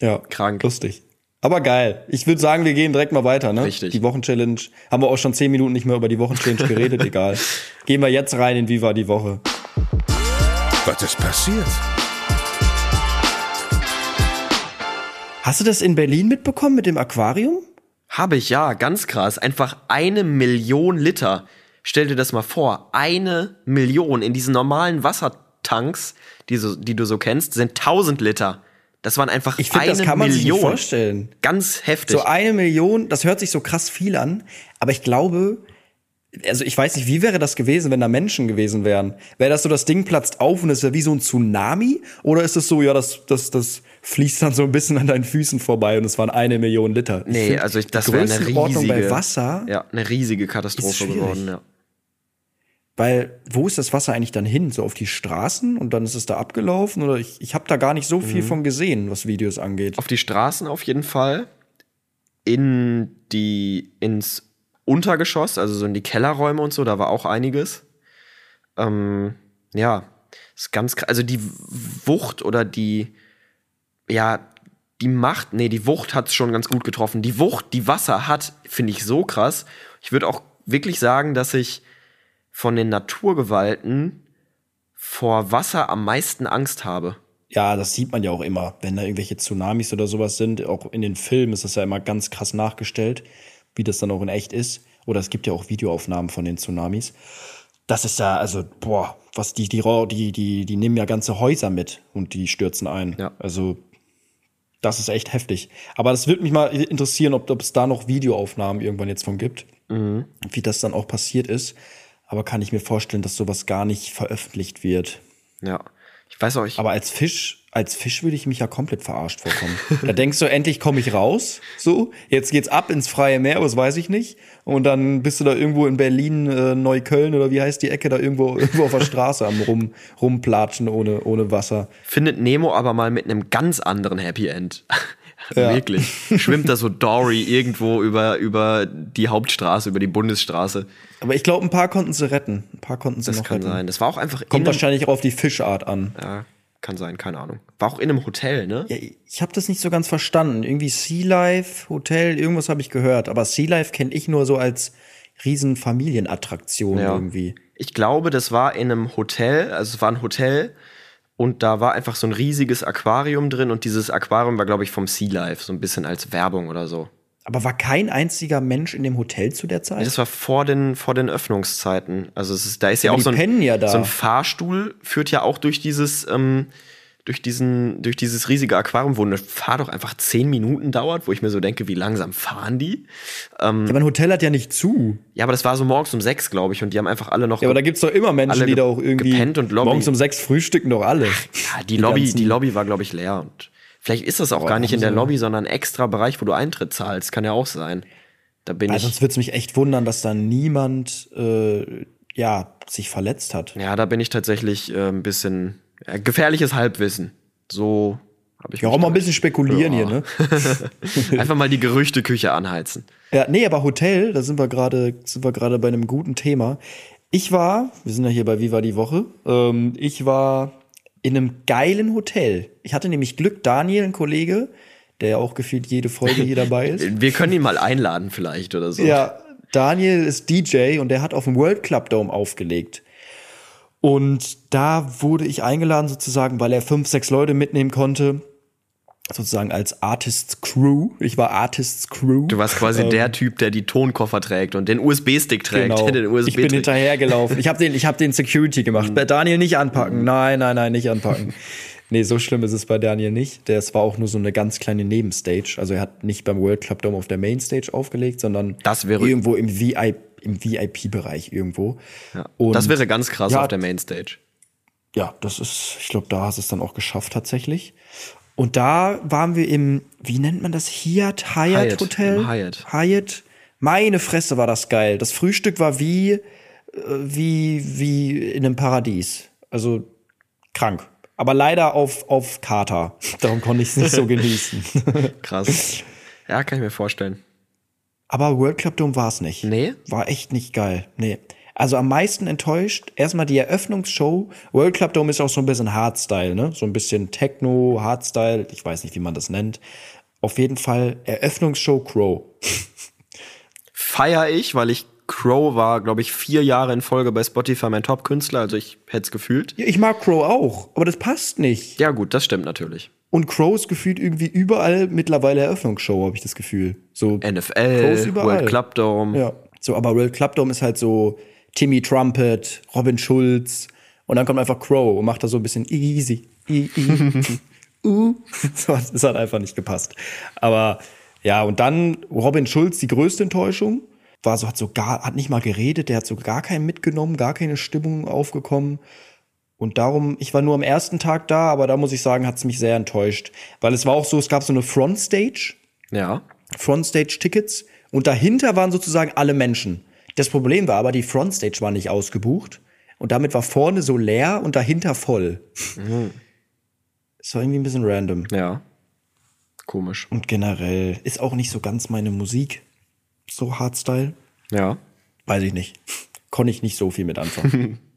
Ja. Krank. Lustig. Aber geil. Ich würde sagen, wir gehen direkt mal weiter, ne? Richtig. Die Wochenchallenge. Haben wir auch schon zehn Minuten nicht mehr über die Wochenchallenge geredet, (laughs) egal. Gehen wir jetzt rein in Wie war die Woche. Was ist passiert? Hast du das in Berlin mitbekommen mit dem Aquarium? Habe ich, ja, ganz krass. Einfach eine Million Liter. Stell dir das mal vor. Eine Million in diesen normalen Wassertanks, die, so, die du so kennst, sind 1000 Liter. Das waren einfach ich find, eine das kann man Million. Sich vorstellen. Ganz heftig. So eine Million, das hört sich so krass viel an, aber ich glaube, also ich weiß nicht, wie wäre das gewesen, wenn da Menschen gewesen wären? Wäre das so, das Ding platzt auf und es wäre wie so ein Tsunami? Oder ist es so, ja, das, das, das fließt dann so ein bisschen an deinen Füßen vorbei und es waren eine Million Liter? Ich nee, also ich, das wäre eine riesige, bei Wasser. Ja, eine riesige Katastrophe geworden, ja. Weil, wo ist das Wasser eigentlich dann hin? So auf die Straßen und dann ist es da abgelaufen? Oder ich, ich habe da gar nicht so viel mhm. von gesehen, was Videos angeht. Auf die Straßen auf jeden Fall. In die, ins Untergeschoss, also so in die Kellerräume und so, da war auch einiges. Ähm, ja, ist ganz krass. Also die Wucht oder die, ja, die Macht, nee, die Wucht hat es schon ganz gut getroffen. Die Wucht, die Wasser hat, finde ich so krass. Ich würde auch wirklich sagen, dass ich von den Naturgewalten vor Wasser am meisten Angst habe. Ja, das sieht man ja auch immer, wenn da irgendwelche Tsunamis oder sowas sind. Auch in den Filmen ist das ja immer ganz krass nachgestellt, wie das dann auch in echt ist. Oder es gibt ja auch Videoaufnahmen von den Tsunamis. Das ist ja, also, boah, was die, die, die, die, die nehmen ja ganze Häuser mit und die stürzen ein. Ja. Also, das ist echt heftig. Aber das würde mich mal interessieren, ob, es da noch Videoaufnahmen irgendwann jetzt von gibt. Mhm. Wie das dann auch passiert ist. Aber kann ich mir vorstellen, dass sowas gar nicht veröffentlicht wird. Ja. Ich weiß auch, ich, Aber als Fisch, als Fisch würde ich mich ja komplett verarscht vorkommen. (laughs) da denkst du, endlich komme ich raus. So, jetzt geht's ab ins freie Meer, was weiß ich nicht. Und dann bist du da irgendwo in Berlin, äh, Neukölln oder wie heißt die Ecke, da irgendwo, (laughs) irgendwo auf der Straße am rum, rumplatschen ohne, ohne Wasser. findet Nemo aber mal mit einem ganz anderen Happy End. Wirklich. Schwimmt da so Dory irgendwo über, über die Hauptstraße, über die Bundesstraße. Aber ich glaube, ein paar konnten sie retten. Ein paar konnten sie Das noch kann retten. sein. Das war auch einfach Kommt wahrscheinlich auch auf die Fischart an. ja, kann sein, keine Ahnung. War auch in einem Hotel, ne? Ja, ich habe das nicht so ganz verstanden. Irgendwie Sea Life, Hotel, irgendwas habe ich gehört. Aber Sea Life kenne ich nur so als riesen Familienattraktion Ja. irgendwie. Ich glaube, das war in einem Hotel, also es war ein Hotel und da war einfach so ein riesiges Aquarium drin und dieses Aquarium war, glaube ich, vom Sea Life, so ein bisschen als Werbung oder so. Aber war kein einziger Mensch in dem Hotel zu der Zeit? Das war vor den, vor den Öffnungszeiten. Also es ist, da ist ja Aber auch so ein, ja da. so ein Fahrstuhl, führt ja auch durch dieses, ähm, durch diesen, durch dieses riesige Aquarium, wo eine Fahrt doch einfach zehn Minuten dauert, wo ich mir so denke, wie langsam fahren die? ja, aber ein Hotel hat ja nicht zu. Ja, aber das war so morgens um sechs, glaube ich, und die haben einfach alle noch. Ja, aber da gibt's doch immer Menschen, die da auch irgendwie gepennt und Lobby. morgens um sechs frühstücken doch alle. Ja, die, Lobby, ganzen- die Lobby war, glaube ich, leer. Und vielleicht ist das auch Boah, gar nicht in der sie- Lobby, sondern ein extra Bereich, wo du Eintritt zahlst. Kann ja auch sein. Da bin Weil ich. sonst würde es mich echt wundern, dass da niemand äh, ja, sich verletzt hat. Ja, da bin ich tatsächlich äh, ein bisschen ja, gefährliches Halbwissen. So habe ich Ja, auch mal ein bisschen spekulieren hier, ne? Einfach mal die Gerüchteküche anheizen. Ja, nee, aber Hotel, da sind wir gerade, sind wir gerade bei einem guten Thema. Ich war, wir sind ja hier bei Viva die Woche, ähm, ich war in einem geilen Hotel. Ich hatte nämlich Glück, Daniel, ein Kollege, der ja auch gefühlt jede Folge hier dabei ist. (laughs) Wir können ihn mal einladen vielleicht oder so. Ja, Daniel ist DJ und der hat auf dem World Club Dome aufgelegt. Und da wurde ich eingeladen sozusagen, weil er fünf, sechs Leute mitnehmen konnte. Sozusagen als Artists Crew. Ich war Artists Crew. Du warst quasi der Typ, der die Tonkoffer trägt und den USB-Stick trägt. Genau. (laughs) Den USB ich bin hinterhergelaufen. Ich habe den, ich hab den Security Mhm. gemacht. Bei Daniel nicht anpacken. Nein, nein, nein, nicht anpacken. (laughs) Nee, so schlimm ist es bei Daniel nicht. Das war auch nur so eine ganz kleine Nebenstage. Also er hat nicht beim World Club Dome auf der Mainstage aufgelegt, sondern Das wäre- irgendwo im VIP im VIP-Bereich irgendwo. Ja. Und das wäre ganz krass ja, auf der Mainstage. ja, das ist, ich glaube, da hast du es dann auch geschafft tatsächlich. Und da waren wir im, wie nennt man das? Hyatt, Hyatt, Hyatt, Hotel? Hyatt. Hyatt. Meine Fresse war das geil. Das Frühstück war wie, äh, wie, wie in einem Paradies. Also krank. Aber leider auf, auf Kater. (laughs) Darum konnte ich es nicht so (laughs) genießen. Krass. ja, kann ich mir vorstellen. Aber World Club Dome war es nicht. Nee? War echt nicht geil. Nee. Also am meisten enttäuscht, erstmal die Eröffnungsshow. World Club Dome ist auch so ein bisschen Hardstyle, ne? So ein bisschen Techno, Hardstyle, ich weiß nicht, wie man das nennt. Auf jeden Fall Eröffnungsshow Crow. (laughs) Feier ich, weil ich Crow war, glaube ich, vier Jahre in Folge bei Spotify mein Top-Künstler, also ich hätte es gefühlt. Ja, ich mag Crow auch, aber das passt nicht. Ja, gut, das stimmt natürlich. Und Crow ist gefühlt irgendwie überall mittlerweile Eröffnungsshow, habe ich das Gefühl. So NFL, überall. World Club Dome. Ja. So, aber World Club Dome ist halt so Timmy Trumpet, Robin Schulz und dann kommt einfach Crow und macht da so ein bisschen easy. E -e. uh. (laughs) So, das hat einfach nicht gepasst. Aber ja, und dann Robin Schulz, die größte Enttäuschung, war so, hat so gar, hat nicht mal geredet, der hat so gar keinen mitgenommen, gar keine Stimmung aufgekommen. Und darum, ich war nur am ersten Tag da, aber da muss ich sagen, hat es mich sehr enttäuscht. Weil es war auch so, es gab so eine Frontstage, Ja. Frontstage-Tickets und dahinter waren sozusagen alle Menschen. Das Problem war aber, die Frontstage war nicht ausgebucht und damit war vorne so leer und dahinter voll. Das war irgendwie ein bisschen random. Ja. Komisch. Und generell ist auch nicht so ganz meine Musik. So Hardstyle. Ja. Weiß ich nicht. Konnte ich nicht so viel mit anfangen. (laughs)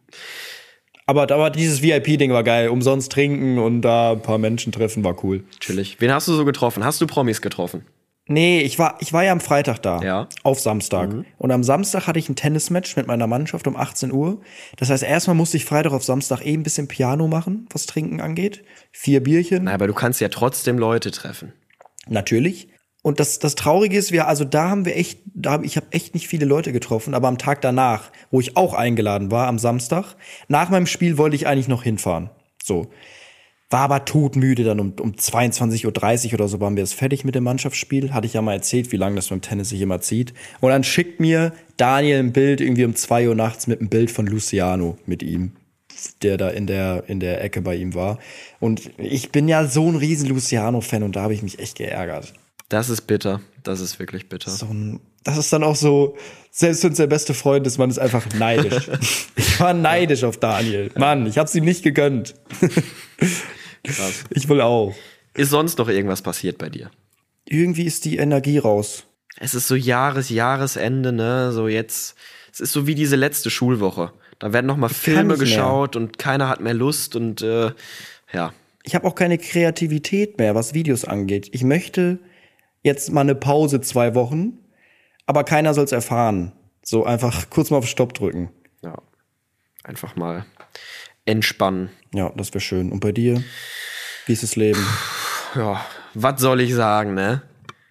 aber, aber dieses VIP-Ding war geil. Umsonst trinken und da ein paar Menschen treffen war cool. Chillig. Wen hast du so getroffen? Hast du Promis getroffen? Nee, ich war, ich war ja am Freitag da. Ja. Auf Samstag. Und am Samstag hatte ich ein Tennismatch mit meiner Mannschaft um 18 Uhr. Das heißt, erstmal musste ich Freitag auf Samstag eh ein bisschen Piano machen, was Trinken angeht. Vier Bierchen. Na, aber du kannst ja trotzdem Leute treffen. Natürlich. Und das, das Traurige ist, wir, also da haben wir echt, da hab, ich habe echt nicht viele Leute getroffen, aber am Tag danach, wo ich auch eingeladen war, am Samstag, nach meinem Spiel wollte ich eigentlich noch hinfahren. So. War aber todmüde, dann um, um 22.30 Uhr oder so waren wir jetzt fertig mit dem Mannschaftsspiel. Hatte ich ja mal erzählt, wie lange das beim Tennis sich immer zieht. Und dann schickt mir Daniel ein Bild irgendwie um 2 Uhr nachts mit einem Bild von Luciano mit ihm. der da in der, in der Ecke bei ihm war. Und ich bin ja so ein riesen Luciano-Fan und da habe ich mich echt geärgert. Das ist bitter. Das ist wirklich bitter. So ein, das ist dann auch so, selbst wenn es der beste Freund ist, man ist einfach neidisch. (laughs) ich war neidisch auf Daniel. Mann, ich hab's ihm nicht gegönnt. Krass. (laughs) Ich will auch. Ist sonst noch irgendwas passiert bei dir? Irgendwie ist die Energie raus. Es ist so Jahres, Jahresende, ne? So jetzt. Es ist so wie diese letzte Schulwoche. Da werden noch mal Filme nicht mehr. geschaut und keiner hat mehr Lust und äh, ja. Ich habe auch keine Kreativität mehr, was Videos angeht. Ich möchte jetzt mal eine Pause zwei Wochen, aber keiner soll's erfahren. So einfach kurz mal auf Stopp drücken. Ja. Einfach mal entspannen. Ja, das wäre schön. Und bei dir? Wie ist das Leben? Ja, was soll ich sagen, ne?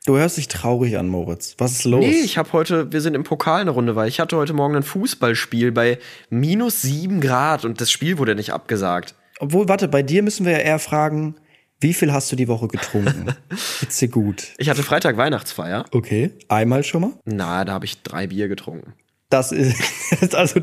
Du hörst dich traurig an, Moritz. Was ist los? Nee, ich habe heute, wir sind im Pokal eine Runde, weil ich hatte heute Morgen ein Fußballspiel bei minus sieben Grad und das Spiel wurde nicht abgesagt. Obwohl, warte, bei dir müssen wir ja eher fragen, wie viel hast du die Woche getrunken? (laughs) Geht's dir gut? Ich hatte Freitag Weihnachtsfeier. Okay. Einmal schon mal? Na, da habe ich drei Bier getrunken. Das ist, (laughs) also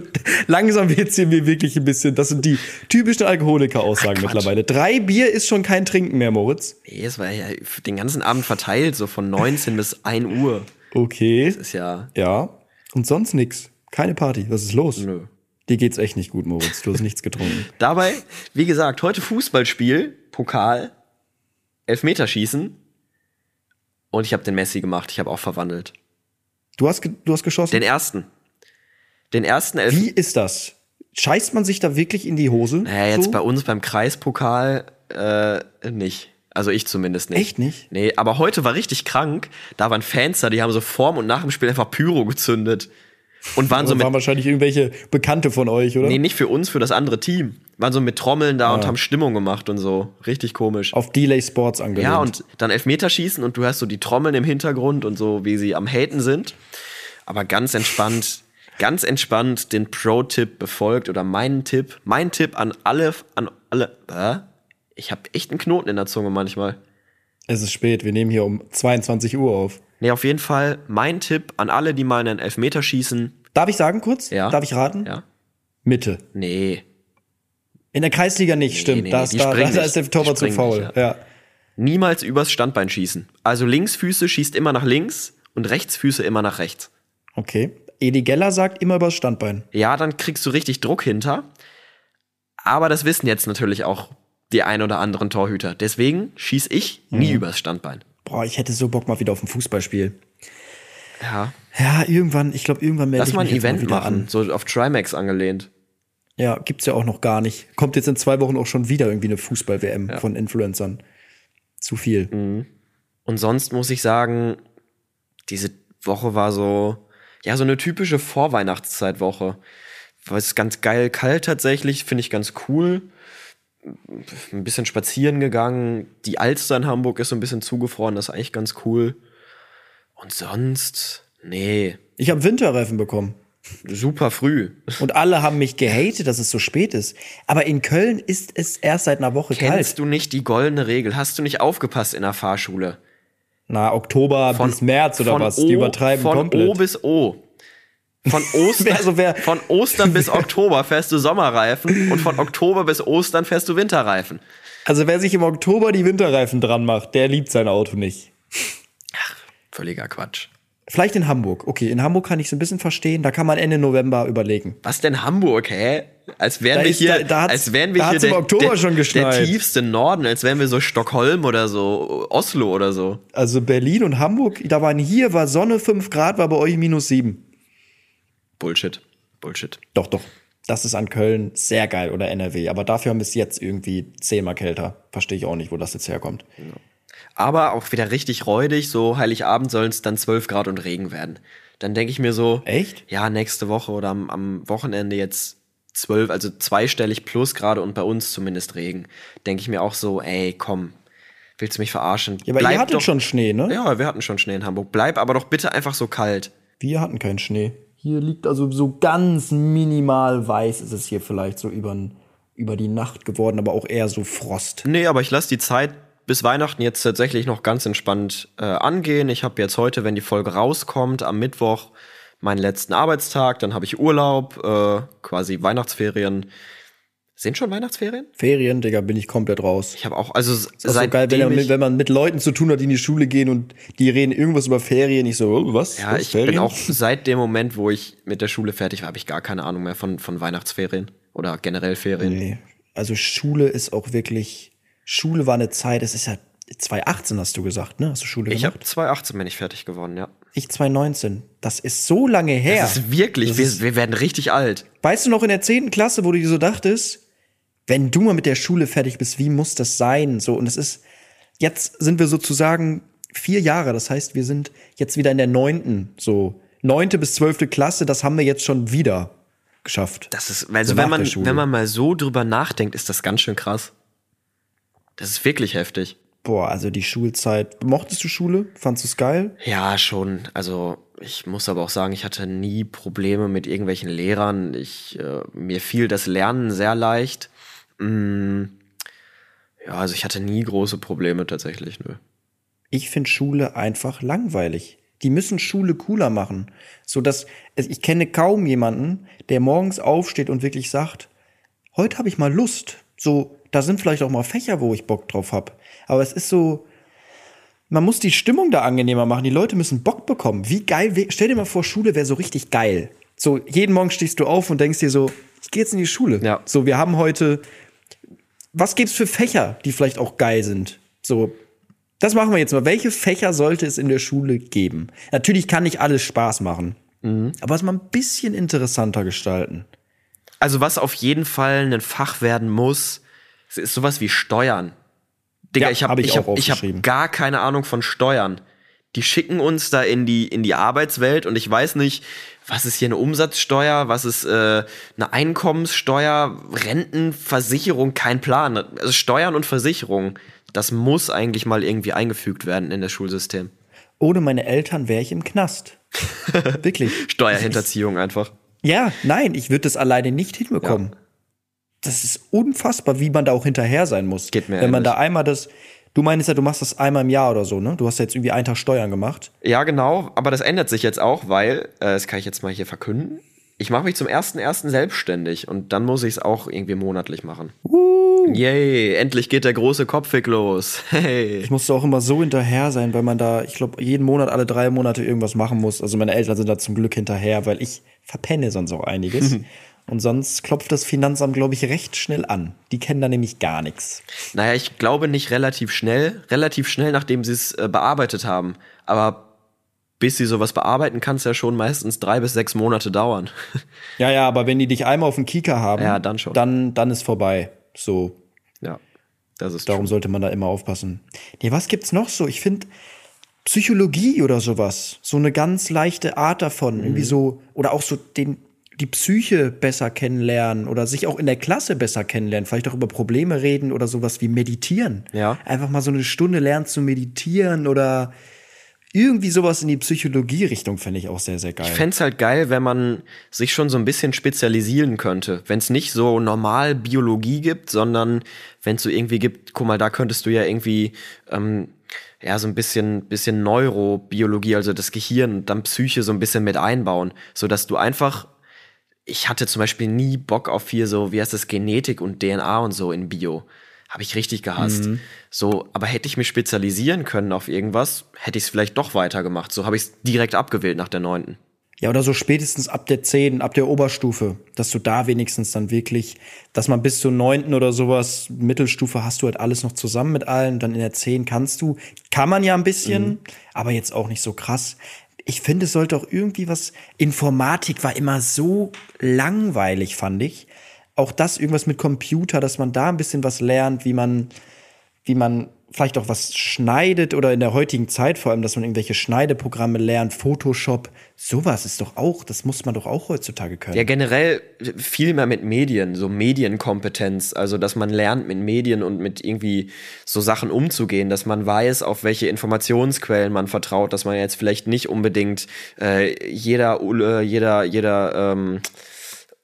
langsam wird's hier mir wirklich ein bisschen, das sind die typischen Alkoholiker-Aussagen mittlerweile. Drei Bier ist schon kein Trinken mehr, Moritz. Nee, es war ja den ganzen Abend verteilt, so von 19 bis 1 Uhr. Okay. Ist ja, Ja. Und sonst nix. Keine Party. Was ist los? nö. Dir geht's echt nicht gut, Moritz. Du hast nichts getrunken. Dabei, wie gesagt, heute Fußballspiel, Pokal, Elfmeterschießen und ich habe den Messi gemacht. Ich habe auch verwandelt. Du hast, du hast geschossen? Den ersten. Den ersten Elf Wie ist das? Scheißt man sich da wirklich in die Hose? Naja, jetzt so? bei uns beim Kreispokal äh, nicht. Also ich zumindest nicht. Echt nicht? Nee, aber heute war richtig krank. Da waren Fans da, die haben so vorm und nach dem Spiel einfach Pyro gezündet. Und waren so Das mit. waren wahrscheinlich irgendwelche Bekannte von euch, oder? Nee, nicht für uns, für das andere Team. Waren so mit Trommeln da Ah. und haben Stimmung gemacht und so. Richtig komisch. Auf Delay Sports angelehnt. Ja, und dann Elfmeterschießen und du hörst so die Trommeln im Hintergrund und so, wie sie am Haten sind. Aber ganz entspannt, ganz entspannt den Pro-Tipp befolgt oder meinen Tipp, mein Tipp an alle, an alle, äh? Ich habe echt einen Knoten in der Zunge manchmal. Es ist spät, wir nehmen hier um 22 Uhr auf. Nee, auf jeden Fall mein Tipp an alle, die mal einen Elfmeter schießen. Darf ich sagen kurz? Ja. Darf ich raten? Ja. Mitte. Nee. In der Kreisliga nicht, stimmt. nee, da, nee, ist, die da, springen da nicht. ist der Torwart zu faul. nicht, ja. Niemals übers Standbein schießen. Also Linksfüße schießt immer nach links und Rechtsfüße immer nach rechts. Okay. Edi Geller sagt immer übers Standbein. Ja, dann kriegst du richtig Druck hinter. Aber das wissen jetzt natürlich auch die ein oder anderen Torhüter. Deswegen schieß ich Mhm. nie übers Standbein. Boah, ich hätte so Bock mal wieder auf ein Fußballspiel. Ja. Ja, irgendwann, ich glaube, irgendwann melde Lass ich mal mich ein mal Event wieder machen, an. so auf Trimax angelehnt. Ja, gibt's ja auch noch gar nicht. Kommt jetzt in zwei Wochen auch schon wieder irgendwie eine Fußball-WM von Influencern. Zu viel. Mhm. Und sonst muss ich sagen, diese Woche war so, ja, so eine typische Vorweihnachtszeitwoche. War es ganz geil kalt tatsächlich, finde ich ganz cool. Ein bisschen spazieren gegangen. Die Alster in Hamburg ist so ein bisschen zugefroren, das ist eigentlich ganz cool. Und sonst, nee, Ich habe Winterreifen bekommen. Super früh. Und alle haben mich gehatet, dass es so spät ist. Aber in Köln ist es erst seit einer Woche Kennst kalt. du nicht die goldene Regel? Hast du nicht aufgepasst in der Fahrschule? Na, Oktober bis März oder von was? O, Die übertreiben von komplett. O bis O. Von (laughs) Ostern, Also wer- von Ostern bis (laughs) Oktober fährst du Sommerreifen und von Oktober bis Ostern fährst du Winterreifen. Also wer sich im Oktober die Winterreifen dran macht, der liebt sein Auto nicht. Völliger Quatsch. Vielleicht in Hamburg. Okay, in Hamburg kann ich so ein bisschen verstehen. Da kann man Ende November überlegen. Was denn Hamburg, hä? Als wären Da wir ist- hier, da- da als wären wir da hier der, Oktober der, schon der tiefste Norden, als wären wir so Stockholm oder so Oslo oder so. Also Berlin und Hamburg, da waren hier, war Sonne 5 Grad, war bei euch minus 7. Bullshit. Bullshit. Doch, doch. Das ist an Köln sehr geil oder NRW. Aber dafür haben wir es jetzt irgendwie zehnmal kälter. Verstehe ich auch nicht, wo das jetzt herkommt. Aber auch wieder richtig räudig, so Heiligabend sollen es dann 12 Grad und Regen werden. Dann denke ich mir so, Echt? ja, nächste Woche oder am, am Wochenende jetzt 12, also zweistellig plus gerade und bei uns zumindest Regen. Denke ich mir auch so, ey, komm, willst du mich verarschen? Ja, aber Bleib ihr hattet doch, schon Schnee, ne? Ja, wir hatten schon Schnee in Hamburg. Bleib aber doch bitte einfach so kalt. Wir hatten keinen Schnee. Hier liegt also so ganz minimal weiß ist es hier vielleicht so über, über die Nacht geworden, aber auch eher so Frost. Nee, aber ich lasse die Zeit bis Weihnachten jetzt tatsächlich noch ganz entspannt äh, angehen. Ich habe jetzt heute, wenn die Folge rauskommt, am Mittwoch meinen letzten Arbeitstag, dann habe ich Urlaub, äh, quasi Weihnachtsferien. Sind schon Weihnachtsferien? Ferien, Digga, bin ich komplett raus. Ich habe auch, also ist so geil, wenn, mit, wenn man mit Leuten zu tun hat, die in die Schule gehen und die reden irgendwas über Ferien. Ich so, oh, was? Ja, was, ich bin auch seit dem Moment, wo ich mit der Schule fertig war, habe ich gar keine Ahnung mehr von, von Weihnachtsferien oder generell Ferien. Nee. Also Schule ist auch wirklich, Schule war eine Zeit, es ist ja 2018 hast du gesagt, ne? Hast du Schule Ich gemacht? habe 2018 bin ich fertig geworden, ja. Ich 2019. Das ist so lange her. Das ist wirklich, Das wir, ist- wir werden richtig alt. Weißt du noch in der 10. Klasse, wo du dir so dachtest, wenn du mal mit der Schule fertig bist, wie muss das sein? So, und es ist, jetzt sind wir sozusagen vier Jahre. Das heißt, wir sind jetzt wieder in der neunten, so neunte bis zwölfte Klasse, das haben wir jetzt schon wieder geschafft. Das ist, also So wenn man, wenn man mal so drüber nachdenkt, ist das ganz schön krass. Das ist wirklich heftig. Boah, also die Schulzeit. Mochtest du Schule? Fandest du es geil? Ja, schon. Also ich muss aber auch sagen, ich hatte nie Probleme mit irgendwelchen Lehrern. Ich, äh, mir fiel das Lernen sehr leicht. Mm, ja, also ich hatte nie große Probleme tatsächlich. Nö. Ich finde Schule einfach langweilig. Die müssen Schule cooler machen, so dass ich kenne kaum jemanden, der morgens aufsteht und wirklich sagt, heute habe ich mal Lust. So, da sind vielleicht auch mal Fächer, wo ich Bock drauf habe. Aber es ist so, man muss die Stimmung da angenehmer machen. Die Leute müssen Bock bekommen. Wie geil, stell dir mal vor, Schule wäre so richtig geil. So, jeden Morgen stehst du auf und denkst dir so, ich gehe jetzt in die Schule. Ja. So, wir haben heute, was gibt's für Fächer, die vielleicht auch geil sind? So, das machen wir jetzt mal. Welche Fächer sollte es in der Schule geben? Natürlich kann nicht alles Spaß machen. Aber es mal ein bisschen interessanter gestalten. Also was auf jeden Fall ein Fach werden muss, ist sowas wie Steuern. Digga, Ja, ich habe hab ich ich hab, ich hab gar keine Ahnung von Steuern. Die schicken uns da in die, in die Arbeitswelt und ich weiß nicht, was ist hier eine Umsatzsteuer, was ist äh, eine Einkommenssteuer, Rentenversicherung, kein Plan. Also Steuern und Versicherung, das muss eigentlich mal irgendwie eingefügt werden in das Schulsystem. Ohne meine Eltern wäre ich im Knast. (laughs) Wirklich. Steuerhinterziehung einfach. Ja, nein, ich würde das alleine nicht hinbekommen. Das ist unfassbar, wie man da auch hinterher sein muss. Geht mir Wenn man ähnlich. da einmal das, du meinst ja, du machst das einmal im Jahr oder so, ne? Du hast ja jetzt irgendwie einen Tag Steuern gemacht. Ja, genau, aber das ändert sich jetzt auch, weil, äh, das kann ich jetzt mal hier verkünden, ich mache mich zum 1.1. selbstständig und dann muss ich es auch irgendwie monatlich machen. Yay, endlich geht der große Kopfweg los. (laughs) Hey. Ich musste auch immer so hinterher sein, weil man da, ich glaube, jeden Monat, alle drei Monate irgendwas machen muss. Also meine Eltern sind da zum Glück hinterher, weil ich verpenne sonst auch einiges. (laughs) Und sonst klopft das Finanzamt, glaube ich, recht schnell an. Die kennen da nämlich gar nichts. Naja, ich glaube nicht relativ schnell, relativ schnell, nachdem sie es äh, bearbeitet haben. Aber bis sie sowas bearbeiten, kann es ja schon meistens drei bis sechs Monate dauern. (laughs) Ja, ja, aber wenn die dich einmal auf den Kieker haben, Ja, dann schon. Dann, dann ist vorbei. So, ja, das ist darum sollte man da immer aufpassen. Nee, was gibt's noch so? Ich finde Psychologie oder sowas, so eine ganz leichte Art davon, Mhm. irgendwie so oder auch so den die Psyche besser kennenlernen oder sich auch in der Klasse besser kennenlernen, vielleicht auch über Probleme reden oder sowas wie meditieren. Ja. Einfach mal so eine Stunde lernen zu meditieren oder irgendwie sowas in die Psychologie-Richtung fände ich auch sehr, sehr geil. Ich fänd's halt geil, wenn man sich schon so ein bisschen spezialisieren könnte. Wenn es nicht so normal Biologie gibt, sondern wenn es so irgendwie gibt, guck mal, da könntest du ja irgendwie ähm, ja so ein bisschen, bisschen Neurobiologie, also das Gehirn und dann Psyche so ein bisschen mit einbauen, sodass du einfach ich hatte zum Beispiel nie Bock auf hier so, wie heißt das, Genetik und DNA und so in Bio. Habe ich richtig gehasst. So, aber hätte ich mich spezialisieren können auf irgendwas, hätte ich es vielleicht doch weitergemacht. So habe ich es direkt abgewählt nach der neunten. Ja, oder so spätestens ab der 10, ab der Oberstufe, dass du da wenigstens dann wirklich, dass man bis zur 9. oder sowas, Mittelstufe hast du halt alles noch zusammen mit allen, dann in der 10 kannst du, kann man ja ein bisschen, aber jetzt auch nicht so krass. Ich finde, es sollte auch irgendwie was, Informatik war immer so langweilig, fand ich. Auch das irgendwas mit Computer, dass man da ein bisschen was lernt, wie man, wie man vielleicht auch was schneidet oder in der heutigen Zeit vor allem, dass man irgendwelche Schneideprogramme lernt, Photoshop, sowas ist doch auch, das muss man doch auch heutzutage können. Ja, generell viel mehr mit Medien, so Medienkompetenz, also dass man lernt, mit Medien und mit irgendwie so Sachen umzugehen, dass man weiß, auf welche Informationsquellen man vertraut, dass man jetzt vielleicht nicht unbedingt äh, jeder, äh, jeder, jeder ähm,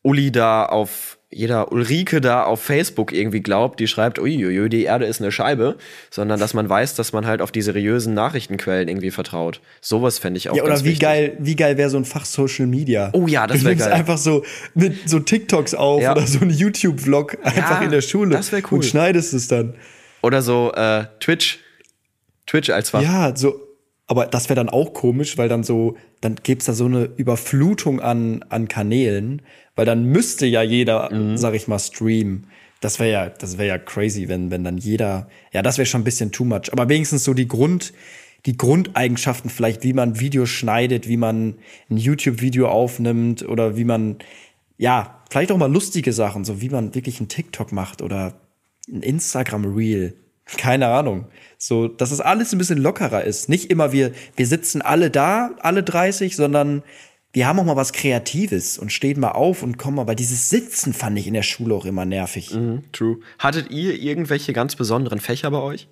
Uli da auf jeder Ulrike da auf Facebook irgendwie glaubt, die schreibt, uiuiui, die Erde ist eine Scheibe, sondern dass man weiß, dass man halt auf die seriösen Nachrichtenquellen irgendwie vertraut. Sowas fände ich auch Ja, oder wie wichtig. geil, wie geil wäre so ein Fach Social Media? Oh ja, das Du wär nimmst geil. einfach so mit so TikToks auf Ja. oder so ein YouTube-Vlog einfach in der Schule das wär cool. und schneidest es dann. Oder so äh, Twitch. Twitch als Fach. Ja, so. Aber das wäre dann auch komisch, weil dann so, dann gibt's da so eine Überflutung an, an Kanälen, weil dann müsste ja jeder, Mhm. sag ich mal, streamen. Das wäre ja, das wäre ja crazy, wenn, wenn dann jeder, ja, das wäre schon ein bisschen too much. Aber wenigstens so die Grund, die Grundeigenschaften vielleicht, wie man Videos schneidet, wie man ein YouTube-Video aufnimmt oder wie man, ja, vielleicht auch mal lustige Sachen, so wie man wirklich ein TikTok macht oder ein Instagram-Reel. Keine Ahnung. So, dass es alles ein bisschen lockerer ist. Nicht immer wir, wir sitzen alle da, alle 30, sondern wir haben auch mal was Kreatives und stehen mal auf und kommen mal, weil dieses Sitzen fand ich in der Schule auch immer nervig. Mhm, true. Hattet ihr irgendwelche ganz besonderen Fächer bei euch?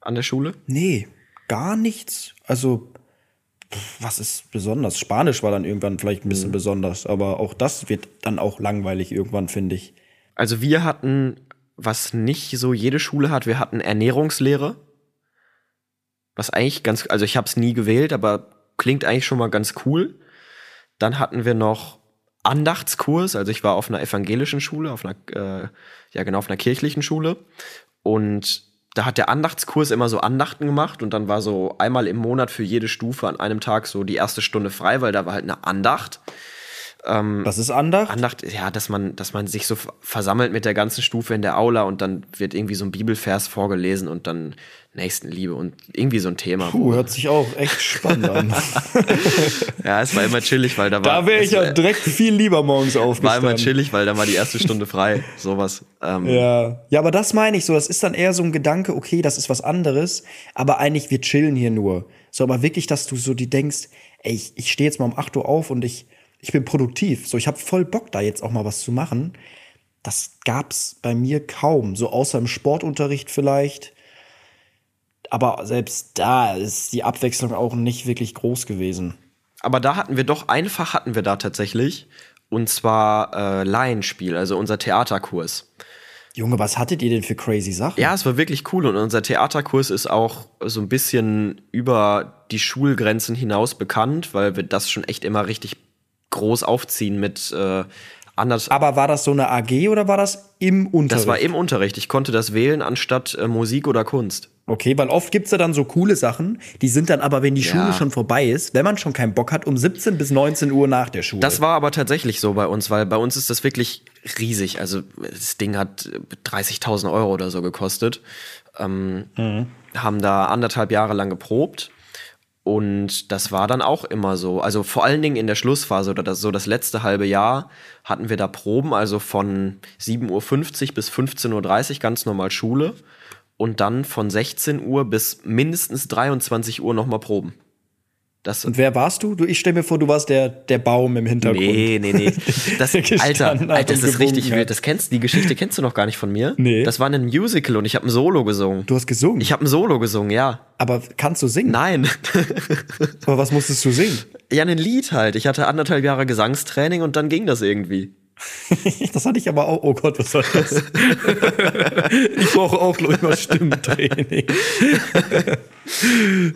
An der Schule? Nee, gar nichts. Also, was ist besonders? Spanisch war dann irgendwann vielleicht ein bisschen besonders, aber auch das wird dann auch langweilig irgendwann, finde ich. Also wir hatten, was nicht so jede Schule hat, wir hatten Ernährungslehre. Was eigentlich ganz, also ich habe es nie gewählt, aber klingt eigentlich schon mal ganz cool. Dann hatten wir noch Andachtskurs, also ich war auf einer evangelischen Schule, auf einer, äh, ja genau, auf einer kirchlichen Schule. Und da hat der Andachtskurs immer so Andachten gemacht und dann war so einmal im Monat für jede Stufe an einem Tag so die erste Stunde frei, weil da war halt eine Andacht. Was ist Andacht? Andacht, ja, dass man, dass man sich so versammelt mit der ganzen Stufe in der Aula und dann wird irgendwie so ein Bibelvers vorgelesen und dann Nächstenliebe und irgendwie so ein Thema. Puh, hört sich auch echt spannend an. (laughs) (laughs) Ja, es war immer chillig, weil da war. da wäre ich ja war- direkt viel lieber morgens (laughs) War immer aufgestanden. chillig, weil da war die erste Stunde frei. Sowas. Ähm, Ja. ja, aber das meine ich so. Das ist dann eher so ein Gedanke, okay, das ist was anderes, aber eigentlich wir chillen hier nur. So, aber wirklich, dass du so die denkst, ey, ich, ich stehe jetzt mal um 8 Uhr auf und ich, ich bin produktiv. So, ich habe voll Bock, da jetzt auch mal was zu machen. Das gab's bei mir kaum. So außer im Sportunterricht vielleicht. Aber selbst da ist die Abwechslung auch nicht wirklich groß gewesen. Aber da hatten wir doch, ein Fach hatten wir da tatsächlich. Und zwar äh, Laienspiel, also unser Theaterkurs. Junge, was hattet ihr denn für crazy Sachen? Ja, es war wirklich cool und unser Theaterkurs ist auch so ein bisschen über die Schulgrenzen hinaus bekannt, weil wir das schon echt immer richtig groß aufziehen mit äh, anders. Aber war das so eine AG oder war das im Unterricht? Das war im Unterricht. Ich konnte das wählen anstatt äh, Musik oder Kunst. Okay, weil oft gibt's ja dann so coole Sachen, die sind dann aber, wenn die Ja. Schule schon vorbei ist, wenn man schon keinen Bock hat, um 17 bis 19 Uhr nach der Schule. Das war aber tatsächlich so bei uns, weil bei uns ist das wirklich riesig. Also das Ding hat äh, 30.000 Euro oder so gekostet. Ähm, Haben da anderthalb Jahre lang geprobt. Und das war dann auch immer so. Also vor allen Dingen in der Schlussphase oder das, so das letzte halbe Jahr hatten wir da Proben, also von 7.50 Uhr bis 15.30 Uhr ganz normal Schule. Und dann von 16 Uhr bis mindestens 23 Uhr nochmal Proben. Das, Und wer warst du? du ich stell mir vor, du warst der, der Baum im Hintergrund. Nee, nee, nee. (laughs) Das, Alter, Alter, das ist richtig wild. Das kennst, die Geschichte kennst du noch gar nicht von mir. Nee. Das war ein Musical und ich habe ein Solo gesungen. Du hast gesungen. Ich habe ein Solo gesungen, ja. aber kannst du singen? Nein. Aber was musstest du singen? ja, ein Lied halt. Ich hatte anderthalb Jahre Gesangstraining und dann ging das irgendwie. (laughs) das hatte ich aber auch. Oh Gott, was war das? (laughs) ich brauche auch, glaube ich, mal Stimmtraining.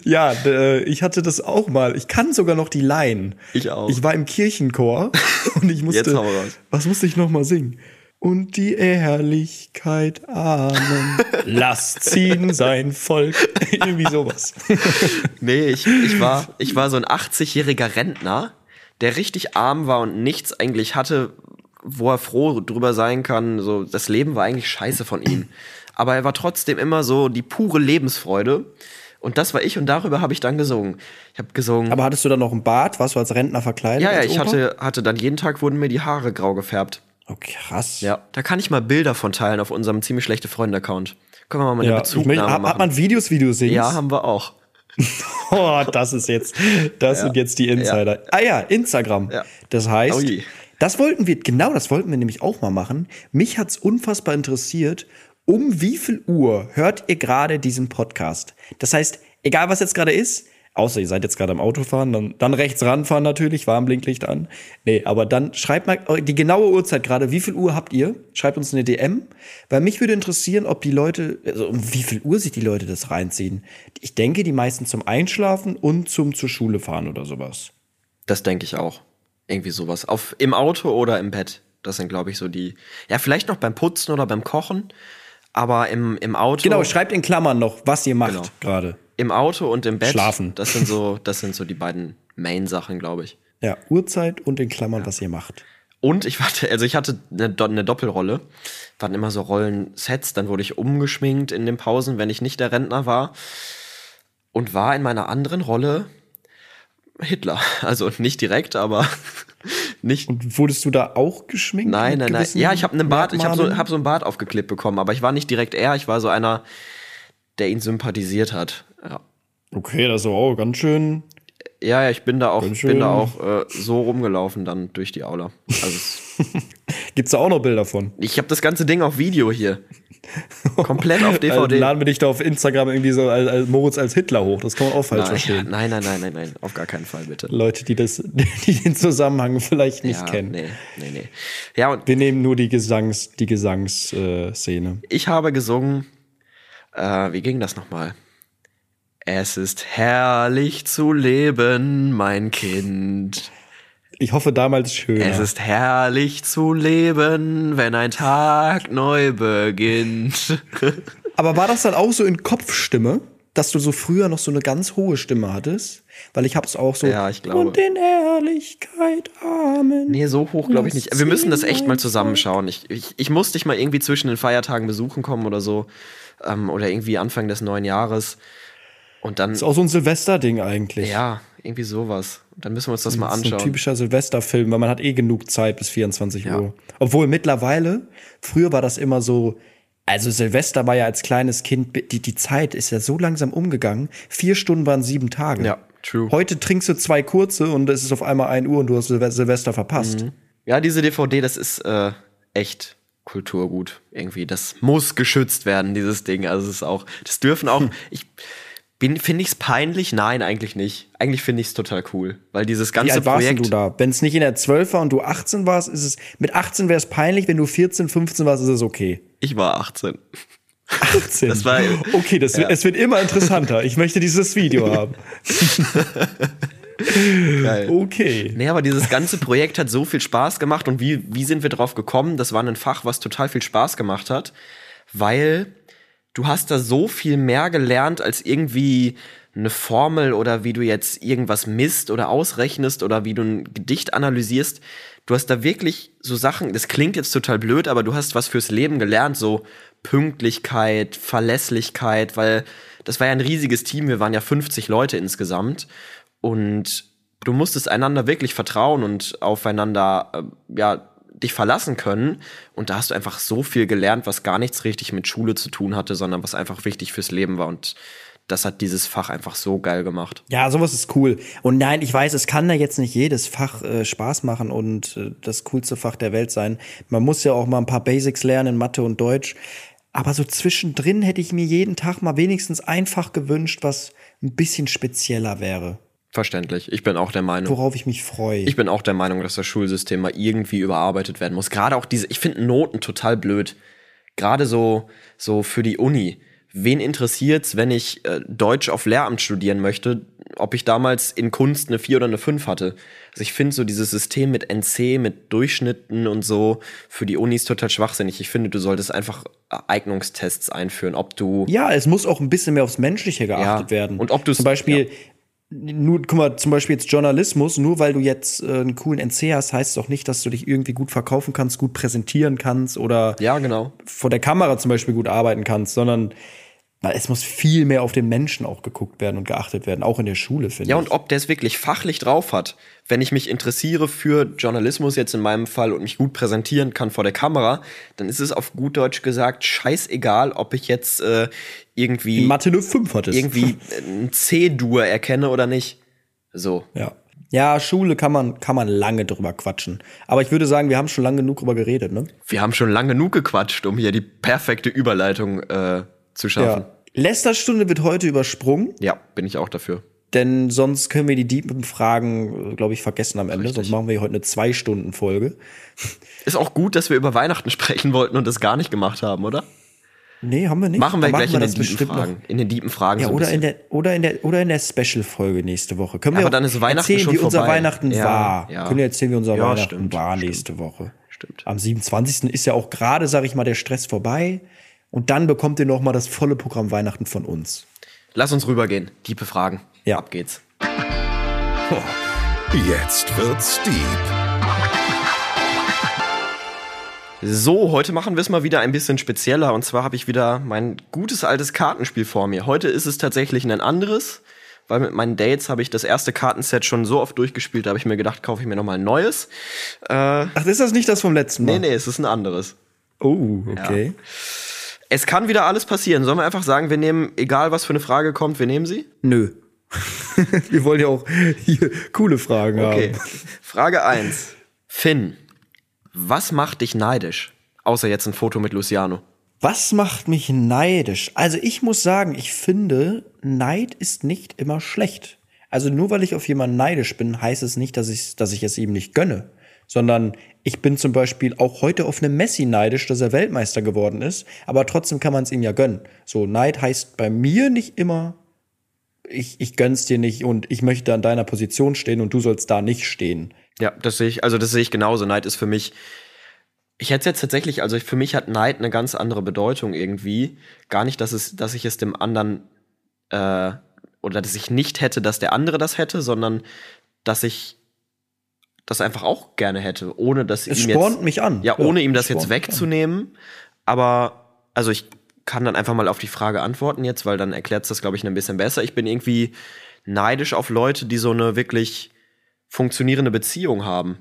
ja, äh, ich hatte das auch mal. Ich kann sogar noch die Line. Ich auch. Ich war im Kirchenchor (laughs) und ich musste. Jetzt hau raus. Was musste ich noch mal singen? Und die Ehrlichkeit ahnen. Lass ziehen sein Volk. Irgendwie sowas. Nee, ich, ich, war, ich war so ein 80-jähriger Rentner, der richtig arm war und nichts eigentlich hatte, wo er froh drüber sein kann. So, das Leben war eigentlich scheiße von ihm. Aber er war trotzdem immer so die pure Lebensfreude. Und das war ich und darüber habe ich dann gesungen. Ich habe gesungen. Aber hattest du dann noch einen Bart? Warst du als Rentner verkleidet? ja, ja, ich hatte, hatte dann jeden Tag wurden mir die Haare grau gefärbt. Oh, krass. Ja. Da kann ich mal Bilder von teilen auf unserem ziemlich schlechte Freunde-Account. Können wir mal eine Ja, ich möchte, Bezugnahme hat, hat machen. man Videos, wie du singst? ja, haben wir auch. (laughs) Oh, das ist jetzt, das sind jetzt die Insider. Ah ja, Instagram. Ja. Das heißt, je. Das wollten wir, genau das wollten wir nämlich auch mal machen. Mich hat's unfassbar interessiert, um wie viel Uhr hört ihr gerade diesen Podcast? Das heißt, egal was jetzt gerade ist, Außer ihr seid jetzt gerade am Autofahren, dann, dann rechts ranfahren natürlich, Warnblinklicht an. Nee, aber dann schreibt mal die genaue Uhrzeit gerade, wie viel Uhr habt ihr? Schreibt uns eine DM, weil mich würde interessieren, ob die Leute, also um wie viel Uhr sich die Leute das reinziehen. Ich denke, die meisten zum Einschlafen und zum zur Schule fahren oder sowas. Das denke ich auch. Irgendwie sowas. Auf, Im Auto oder im Bett. Das sind, glaube ich, so die. Ja, vielleicht noch beim Putzen oder beim Kochen. Aber im, im Auto. Genau, schreibt in Klammern noch, was ihr macht Genau. gerade. Im Auto und im Bett. Schlafen. Das sind so, das sind so die beiden Main-Sachen, glaube ich. Ja, Uhrzeit und in Klammern, was ihr macht. Und ich warte, also ich hatte eine, eine Doppelrolle. Waren immer so Rollensets, dann wurde ich umgeschminkt in den Pausen, wenn ich nicht der Rentner war. Und war in meiner anderen Rolle Hitler. (laughs) Also nicht direkt, aber (laughs) nicht. Und wurdest du da auch geschminkt? Nein, nein, nein. Ja, ich habe einen Bart, ich habe so, hab so einen Bart aufgeklippt bekommen, aber ich war nicht direkt er, ich war so einer, der ihn sympathisiert hat. Ja. Okay, das aber auch ganz schön. Ja, ja, ich bin da auch, bin da auch äh, so rumgelaufen dann durch die Aula. Also es, (laughs) Gibt's da auch noch Bilder von? ich habe das ganze Ding auf Video hier. Komplett auf (laughs) Also DVD. laden wir dich da auf Instagram irgendwie so als, als Moritz als Hitler hoch. Das kann man auch falsch nein, verstehen. nein, nein, nein, nein, nein, auf gar keinen Fall bitte. Leute, die das, (laughs) die den Zusammenhang vielleicht nicht ja, kennen. Nee, nee, nee. Ja, und Wir nehmen nur die Gesangs, die Gesangsszene. Szene. ich habe gesungen, äh, wie ging das nochmal? Es ist herrlich zu leben, mein Kind. ich hoffe damals schön. Es ist herrlich zu leben, wenn ein Tag neu beginnt. (laughs) Aber war das dann auch so in Kopfstimme, dass du so früher noch so eine ganz hohe Stimme hattest? Weil ich hab's auch so. Ja, ich glaube. Und in Ehrlichkeit, Amen. Nee, so hoch glaube ich nicht. Wir müssen das echt mal zusammenschauen. Ich, ich, ich muss dich mal irgendwie zwischen den Feiertagen besuchen kommen oder so. Ähm, oder irgendwie Anfang des neuen Jahres. Und dann, Ist auch so ein Silvester-Ding eigentlich. ja, irgendwie sowas. Dann müssen wir uns das mal Das ist ein anschauen. typischer Silvesterfilm, weil man hat eh genug Zeit bis 24 Ja. Uhr. Obwohl mittlerweile, früher war das immer so, also Silvester war ja als kleines Kind, die, die Zeit ist ja so langsam umgegangen. Vier Stunden waren sieben Tage. Ja, true. Heute trinkst du zwei kurze und es ist auf einmal ein Uhr und du hast Silve- Silvester verpasst. Ja, diese DVD, das ist äh, echt Kulturgut. Irgendwie, das muss geschützt werden, dieses Ding. Also es ist auch, das dürfen auch, ich bin, finde ich es peinlich? Nein, eigentlich nicht. Eigentlich finde ich es total cool, weil dieses Wie ganze alt warst denn Projekt. du da? Wenn es nicht in der 12 war und du 18 warst, ist es, mit 18 wäre es peinlich, wenn du 14, 15 warst, ist es okay. Ich war 18. 18. Das war- okay, das, wird- es wird immer interessanter. Ich möchte dieses Video haben. (laughs) Geil. Okay. Nee, aber dieses ganze Projekt hat so viel Spaß gemacht und wie, wie sind wir drauf gekommen? Das war ein Fach, was total viel Spaß gemacht hat, weil du hast da so viel mehr gelernt als irgendwie eine Formel oder wie du jetzt irgendwas misst oder ausrechnest oder wie du ein Gedicht analysierst. Du hast da wirklich so Sachen, das klingt jetzt total blöd, aber du hast was fürs Leben gelernt, so Pünktlichkeit, Verlässlichkeit, weil das war ja ein riesiges Team, wir waren ja 50 Leute insgesamt und du musstest einander wirklich vertrauen und aufeinander äh, ja dich verlassen können und da hast du einfach so viel gelernt, was gar nichts richtig mit Schule zu tun hatte, sondern was einfach wichtig fürs Leben war und das hat dieses Fach einfach so geil gemacht. Ja, sowas ist cool. Und nein, ich weiß, es kann da jetzt nicht jedes Fach äh, Spaß machen und äh, das coolste Fach der Welt sein. Man muss ja auch mal ein paar Basics lernen in Mathe und Deutsch. Aber so zwischendrin hätte ich mir jeden Tag mal wenigstens ein Fach gewünscht, was ein bisschen spezieller wäre. Verständlich. Ich bin auch der Meinung. Worauf ich mich freue. Ich bin auch der Meinung, dass das Schulsystem mal irgendwie überarbeitet werden muss. Gerade auch diese, ich finde Noten total blöd. Gerade so, so für die Uni. Wen interessiert's, wenn ich äh, Deutsch auf Lehramt studieren möchte, ob ich damals in Kunst eine 4 oder eine 5 hatte? Also ich finde so dieses System mit NC, mit Durchschnitten und so für die Unis total schwachsinnig. Ich finde, du solltest einfach Eignungstests einführen, ob du ja, es muss auch ein bisschen mehr aufs Menschliche geachtet Ja. werden. Und ob du's- zum Beispiel, nur, guck mal, zum Beispiel jetzt Journalismus, nur weil du jetzt äh, einen coolen NC hast, heißt es doch nicht, dass du dich irgendwie gut verkaufen kannst, gut präsentieren kannst oder ja, genau. vor der Kamera zum Beispiel gut arbeiten kannst, sondern es muss viel mehr auf den Menschen auch geguckt werden und geachtet werden, auch in der Schule, finde Ja, ich. und ob der es wirklich fachlich drauf hat. Wenn ich mich interessiere für Journalismus jetzt in meinem Fall und mich gut präsentieren kann vor der Kamera, dann ist es auf gut Deutsch gesagt scheißegal, ob ich jetzt äh, irgendwie, In Mathe nur 5 hattest. irgendwie ein C-Dur erkenne oder nicht. So. Ja. Ja, Schule kann man, kann man lange drüber quatschen. Aber ich würde sagen, wir haben schon lange genug drüber geredet, ne? Wir haben schon lang genug gequatscht, um hier die perfekte Überleitung äh, zu schaffen. Ja. Lästerstunde wird heute übersprungen. Ja. bin ich auch dafür. denn sonst können wir die deepen Fragen, glaube ich, vergessen am Ende. Richtig. Sonst machen wir hier heute eine Zwei-Stunden-Folge. Ist auch gut, dass wir über Weihnachten sprechen wollten und das gar nicht gemacht haben, oder? Nee, haben wir nicht. Machen wir Dann gleich in den das tiefen bestimmt noch. Fragen. In den tiefen Fragen Ja, so oder in der oder in der oder in der Special Folge nächste Woche. Können wir Aber dann ist Weihnachten erzählen, schon wie unser vorbei. Weihnachten Ja, war. ja. Können wir erzählen, wie unser Ja, Weihnachten stimmt, war stimmt. nächste Woche. Stimmt. Am 27. ist ja auch gerade, sag ich mal, der Stress vorbei und dann bekommt ihr noch mal das volle Programm Weihnachten von uns. Lass uns rübergehen. Diepe Fragen. Ja. Ab geht's. Jetzt wird's deep. So, heute machen wir es mal wieder ein bisschen spezieller. Und zwar habe ich wieder mein gutes altes Kartenspiel vor mir. Heute ist es tatsächlich ein anderes, weil mit meinen Dates habe ich das erste Kartenset schon so oft durchgespielt, da habe ich mir gedacht, kaufe ich mir nochmal ein neues. Äh, Ach, ist das nicht das vom letzten Mal? nee, nee, es ist ein anderes. Oh, okay. Es kann wieder alles passieren. Sollen wir einfach sagen, wir nehmen, egal was für eine Frage kommt, wir nehmen sie? Nö. (laughs) wir wollen ja auch hier coole Fragen Okay. haben. Frage 1. Finn, was macht dich neidisch? Außer jetzt ein Foto mit Luciano. Was macht mich neidisch? Also ich muss sagen, ich finde, Neid ist nicht immer schlecht. Also nur weil ich auf jemanden neidisch bin, heißt es nicht, dass ich, dass ich es ihm nicht gönne. Sondern ich bin zum Beispiel auch heute auf einem Messi neidisch, dass er Weltmeister geworden ist. Aber trotzdem kann man es ihm ja gönnen. So, Neid heißt bei mir nicht immer, ich, ich gönn's dir nicht und ich möchte an deiner Position stehen und du sollst da nicht stehen. Ja, das sehe ich, also das sehe ich genauso. Neid ist für mich, ich hätte es jetzt tatsächlich, also für mich hat Neid eine ganz andere Bedeutung irgendwie. Gar nicht, dass es, dass ich es dem anderen äh, oder dass ich nicht hätte, dass der andere das hätte, sondern dass ich das einfach auch gerne hätte, ohne dass Es ihm spornt jetzt, mich an. Ja, ohne ihm das spornt jetzt wegzunehmen. Aber also ich kann dann einfach mal auf die Frage antworten jetzt, weil dann erklärt es das, glaube ich, ein bisschen besser. Ich bin irgendwie neidisch auf Leute, die so eine wirklich funktionierende Beziehung haben.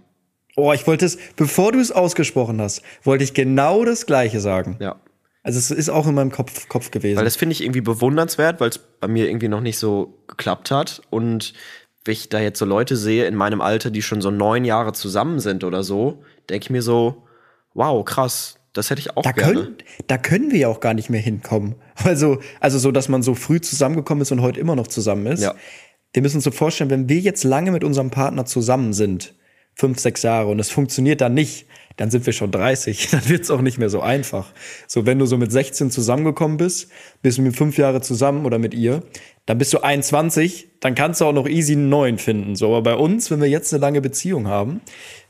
Oh, ich wollte es, bevor du es ausgesprochen hast, wollte ich genau das Gleiche sagen. Ja. Also es ist auch in meinem Kopf, Kopf gewesen. Weil das finde ich irgendwie bewundernswert, weil es bei mir irgendwie noch nicht so geklappt hat. Und wenn ich da jetzt so Leute sehe in meinem Alter, die schon so neun Jahre zusammen sind oder so, denke ich mir so, wow, krass, das hätte ich auch da, gerne. können, da können wir ja auch gar nicht mehr hinkommen. Also, also so, dass man so früh zusammengekommen ist und heute immer noch zusammen ist. Ja. Wir müssen uns so vorstellen, wenn wir jetzt lange mit unserem Partner zusammen sind, fünf, sechs Jahre, und es funktioniert dann nicht, dann sind wir schon 30. (laughs) Dann wird es auch nicht mehr so einfach. So, wenn du so mit 16 zusammengekommen bist, bist du mit fünf Jahre zusammen oder mit ihr, dann bist du 21, dann kannst du auch noch easy einen neuen finden. So, aber bei uns, wenn wir jetzt eine lange Beziehung haben,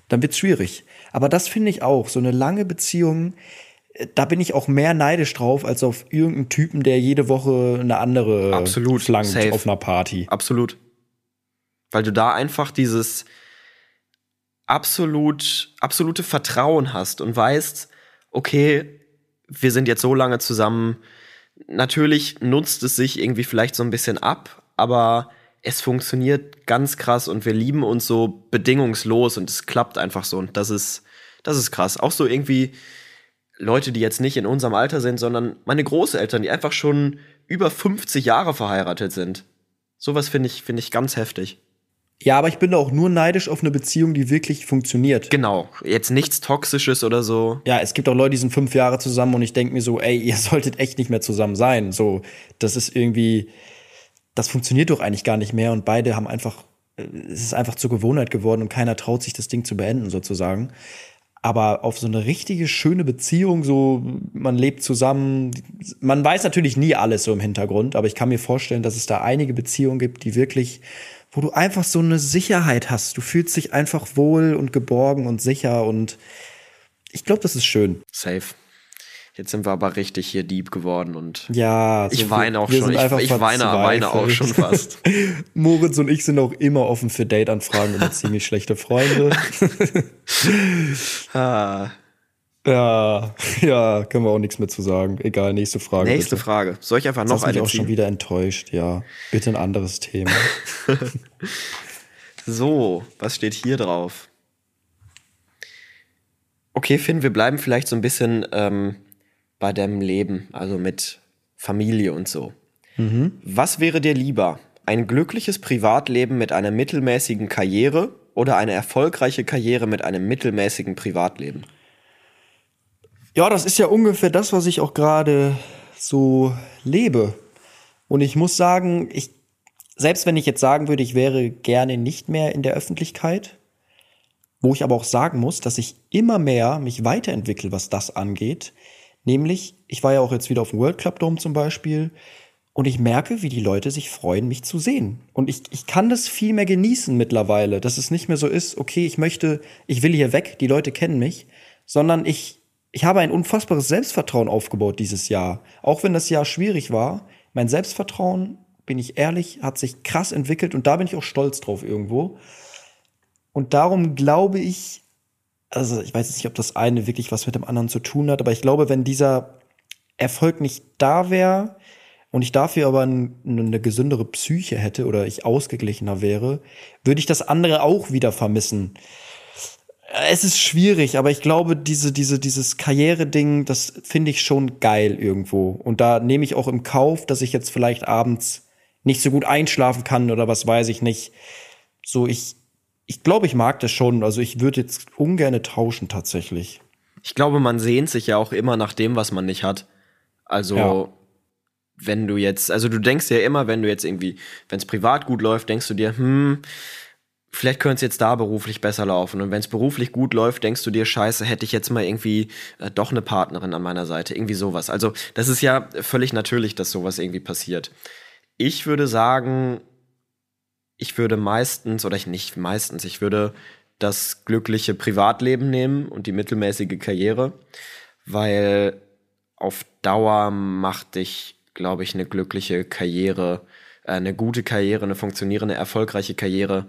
dann wird's schwierig. Aber das finde ich auch, so eine lange Beziehung, da bin ich auch mehr neidisch drauf, als auf irgendeinen Typen, der jede Woche eine andere Absolut, flankt safe. auf einer Party. Absolut. Weil du da einfach dieses absolut, absolute Vertrauen hast und weißt, okay, wir sind jetzt so lange zusammen. Natürlich nutzt es sich irgendwie vielleicht so ein bisschen ab, aber es funktioniert ganz krass und wir lieben uns so bedingungslos und es klappt einfach so und das ist, das ist krass. Auch so irgendwie Leute, die jetzt nicht in unserem Alter sind, sondern meine Großeltern, die einfach schon über 50 Jahre verheiratet sind. Sowas finde ich, finde ich ganz heftig. Ja, aber ich bin da auch nur neidisch auf eine Beziehung, die wirklich funktioniert. Genau. Jetzt nichts Toxisches oder so. Ja, es gibt auch Leute, die sind fünf Jahre zusammen und ich denke mir so, ey, ihr (laughs) solltet echt nicht mehr zusammen sein. So, das ist irgendwie, das funktioniert doch eigentlich gar nicht mehr und beide haben einfach, äh, es ist einfach zur Gewohnheit geworden und keiner traut sich das Ding zu beenden sozusagen. Aber auf so eine richtige schöne Beziehung, so man lebt zusammen, man weiß natürlich nie alles so im Hintergrund, aber ich kann mir vorstellen, dass es da einige Beziehungen gibt, die wirklich, wo du einfach so eine Sicherheit hast. Du fühlst dich einfach wohl und geborgen und sicher und ich glaube, das ist schön. Safe. Jetzt sind wir aber richtig hier deep geworden und Ja, ich so, weine auch schon. Ich, ich weine, weine auch schon (laughs) fast. Moritz und ich sind auch immer offen für Date-Anfragen und ziemlich schlechte Freunde. (laughs) ah, ja, ja, können wir auch nichts mehr zu sagen. Egal, nächste Frage. nächste bitte. Frage. Soll ich einfach Das noch mich eine auch schon wieder enttäuscht, ja. Bitte ein anderes Thema. (laughs) So, was steht hier drauf? Okay, Finn, wir bleiben vielleicht so ein bisschen ähm, bei deinem Leben, also mit Familie und so. Was wäre dir lieber? Ein glückliches Privatleben mit einer mittelmäßigen Karriere oder eine erfolgreiche Karriere mit einem mittelmäßigen Privatleben? Ja, das ist ja ungefähr das, was ich auch gerade so lebe. Und ich muss sagen, ich, selbst wenn ich jetzt sagen würde, ich wäre gerne nicht mehr in der Öffentlichkeit, wo ich aber auch sagen muss, dass ich immer mehr mich weiterentwickle, was das angeht. Nämlich, ich war ja auch jetzt wieder auf dem World Club Dome zum Beispiel und ich merke, wie die Leute sich freuen, mich zu sehen. Und ich, ich kann das viel mehr genießen mittlerweile, dass es nicht mehr so ist, okay, ich möchte, ich will hier weg, die Leute kennen mich, sondern ich, ich habe ein unfassbares Selbstvertrauen aufgebaut dieses Jahr. Auch wenn das Jahr schwierig war, mein Selbstvertrauen, bin ich ehrlich, hat sich krass entwickelt und da bin ich auch stolz drauf irgendwo. Und darum glaube ich, also ich weiß jetzt nicht, ob das eine wirklich was mit dem anderen zu tun hat, aber ich glaube, wenn dieser Erfolg nicht da wäre und ich dafür aber ein, eine gesündere Psyche hätte oder ich ausgeglichener wäre, würde ich das andere auch wieder vermissen. Es ist schwierig, aber ich glaube, diese, diese, dieses Karriere-Ding, das finde ich schon geil irgendwo. Und da nehme ich auch im Kauf, dass ich jetzt vielleicht abends nicht so gut einschlafen kann oder was weiß ich nicht. So, ich, ich glaube, ich mag das schon. Also ich würde jetzt ungern tauschen tatsächlich. Ich glaube, man sehnt sich ja auch immer nach dem, was man nicht hat. Also, ja. wenn du jetzt, also du denkst ja immer, wenn du jetzt irgendwie, wenn es privat gut läuft, denkst du dir, hm, vielleicht könnte es jetzt da beruflich besser laufen. Und wenn es beruflich gut läuft, denkst du dir, scheiße, hätte ich jetzt mal irgendwie äh, doch eine Partnerin an meiner Seite. Irgendwie sowas. Also, das ist ja völlig natürlich, dass sowas irgendwie passiert. Ich würde sagen, ich würde meistens, oder ich nicht meistens, ich würde das glückliche Privatleben nehmen und die mittelmäßige Karriere, weil auf Dauer macht dich, glaube ich, eine glückliche Karriere, äh, eine gute Karriere, eine funktionierende, erfolgreiche Karriere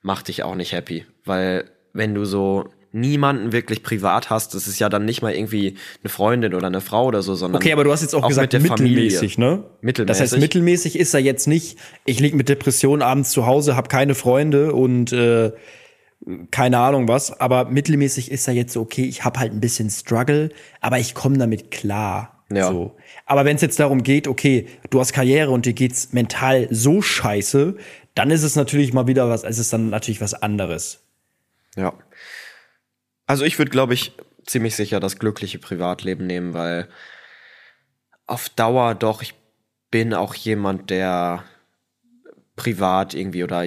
macht dich auch nicht happy, weil wenn du so niemanden wirklich privat hast, das ist ja dann nicht mal irgendwie eine Freundin oder eine Frau oder so, sondern Okay, aber du hast jetzt auch, auch gesagt mittelmäßig, Familie. ne? Mittelmäßig. Das heißt, mittelmäßig ist er jetzt nicht, ich lieg mit Depressionen abends zu Hause, habe keine Freunde und äh, keine Ahnung was, aber mittelmäßig ist er jetzt so, okay, ich habe halt ein bisschen Struggle, aber ich komme damit klar. Ja. So. Aber wenn es jetzt darum geht, okay, du hast Karriere und dir geht's mental so scheiße, dann ist es natürlich mal wieder was, es ist dann natürlich was anderes. Ja. Also ich würde, glaube ich, ziemlich sicher das glückliche Privatleben nehmen, weil auf Dauer doch, ich bin auch jemand, der privat irgendwie oder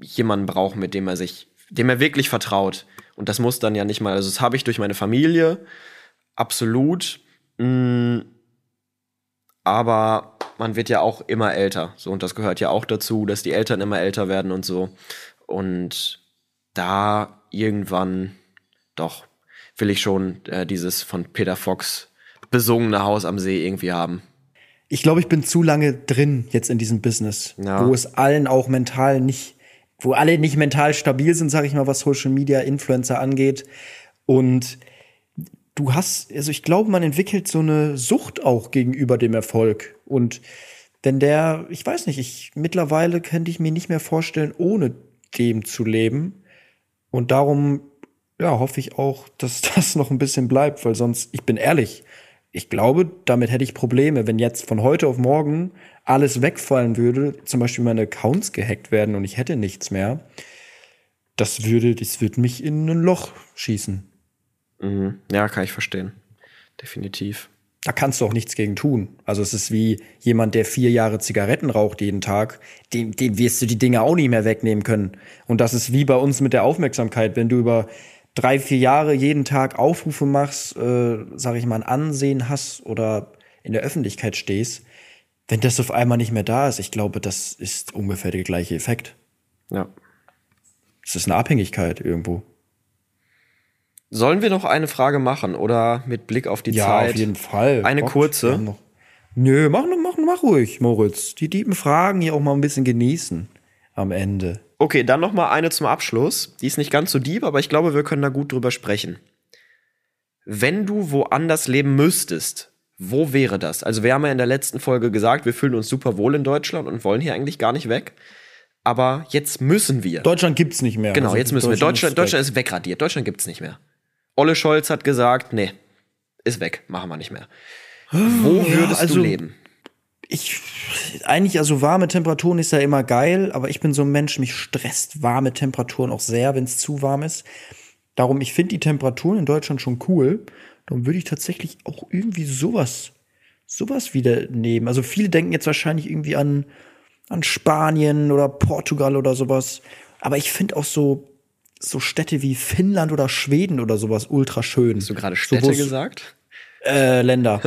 jemanden braucht, mit dem er sich, dem er wirklich vertraut. Und das muss dann ja nicht mal, also das habe ich durch meine Familie, absolut. Mh, mm, aber man wird ja auch immer älter. So, und das gehört ja auch dazu, dass die Eltern immer älter werden und so. Und da irgendwann doch will ich schon äh, dieses von Peter Fox besungene Haus am See irgendwie haben. Ich glaube, ich bin zu lange drin jetzt in diesem Business, ja. wo es allen auch mental nicht, wo alle nicht mental stabil sind, sage ich mal, was Social Media Influencer angeht. Und du hast, also ich glaube, man entwickelt so eine Sucht auch gegenüber dem Erfolg. Und wenn der, ich weiß nicht, ich mittlerweile könnte ich mir nicht mehr vorstellen, ohne dem zu leben. Und darum ja, hoffe ich auch, dass (laughs) das noch ein bisschen bleibt, weil sonst, ich bin ehrlich, ich glaube, damit hätte ich Probleme, wenn jetzt von heute auf morgen alles wegfallen würde, zum Beispiel meine Accounts gehackt werden und ich hätte nichts mehr. Das würde, das würde mich in ein Loch schießen. Mhm. Ja, kann ich verstehen. Definitiv. Da kannst du auch nichts gegen tun. Also es ist wie jemand, der vier Jahre Zigaretten raucht jeden Tag, dem, dem wirst du die Dinge auch nicht mehr wegnehmen können. Und das ist wie bei uns mit der Aufmerksamkeit. Wenn du über drei, vier Jahre jeden Tag Aufrufe machst, äh, sage ich mal, ein Ansehen hast oder in der Öffentlichkeit stehst, wenn das auf einmal nicht mehr da ist, ich glaube, das ist ungefähr der gleiche Effekt. Ja. Es ist eine Abhängigkeit irgendwo. Sollen wir noch eine Frage machen oder mit Blick auf die ja, Zeit? Ja, auf jeden Fall. Eine Gott, kurze. Nö, mach, mach, mach ruhig, Moritz. Die tiefen Fragen hier auch mal ein bisschen genießen am Ende. Okay, dann noch mal eine zum Abschluss. Die ist nicht ganz so deep, aber ich glaube, wir können da gut drüber sprechen. Wenn du woanders leben müsstest, wo wäre das? Also wir haben ja in der letzten Folge gesagt, wir fühlen uns super wohl in Deutschland und wollen hier eigentlich gar nicht weg. Aber jetzt müssen wir. Deutschland gibt's nicht mehr. Genau, also jetzt müssen Deutschland wir. Deutschland, ist, Deutschland ist wegradiert. Deutschland gibt's nicht mehr. Olle Scholz hat gesagt, nee, ist weg, machen wir nicht mehr. Wo würdest ja, also, du leben? Ich eigentlich also warme Temperaturen ist ja immer geil, aber ich bin so ein Mensch, mich stresst warme Temperaturen auch sehr, wenn es zu warm ist. Darum, ich finde die Temperaturen in Deutschland schon cool. Darum würde ich tatsächlich auch irgendwie sowas, sowas wieder nehmen. Also viele denken jetzt wahrscheinlich irgendwie an an Spanien oder Portugal oder sowas. Aber ich finde auch so, so Städte wie Finnland oder Schweden oder sowas ultra schön. Hast du gerade So, Städte wo's- gesagt? Äh, Länder.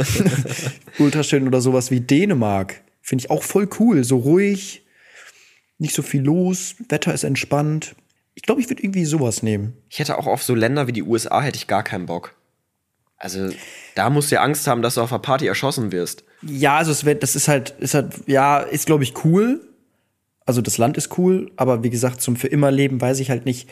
(laughs) ultra schön oder sowas wie Dänemark. Finde ich auch voll cool. So ruhig, nicht so viel los, Wetter ist entspannt. Ich glaube, ich würde irgendwie sowas nehmen. Ich hätte auch auf so Länder wie die USA hätte ich gar keinen Bock. Also, da musst du ja Angst haben, dass du auf einer Party erschossen wirst. Ja, also es wird, das ist halt, ist halt, ja, ist glaube ich cool. Also das Land ist cool, aber wie gesagt, zum für immer Leben weiß ich halt nicht.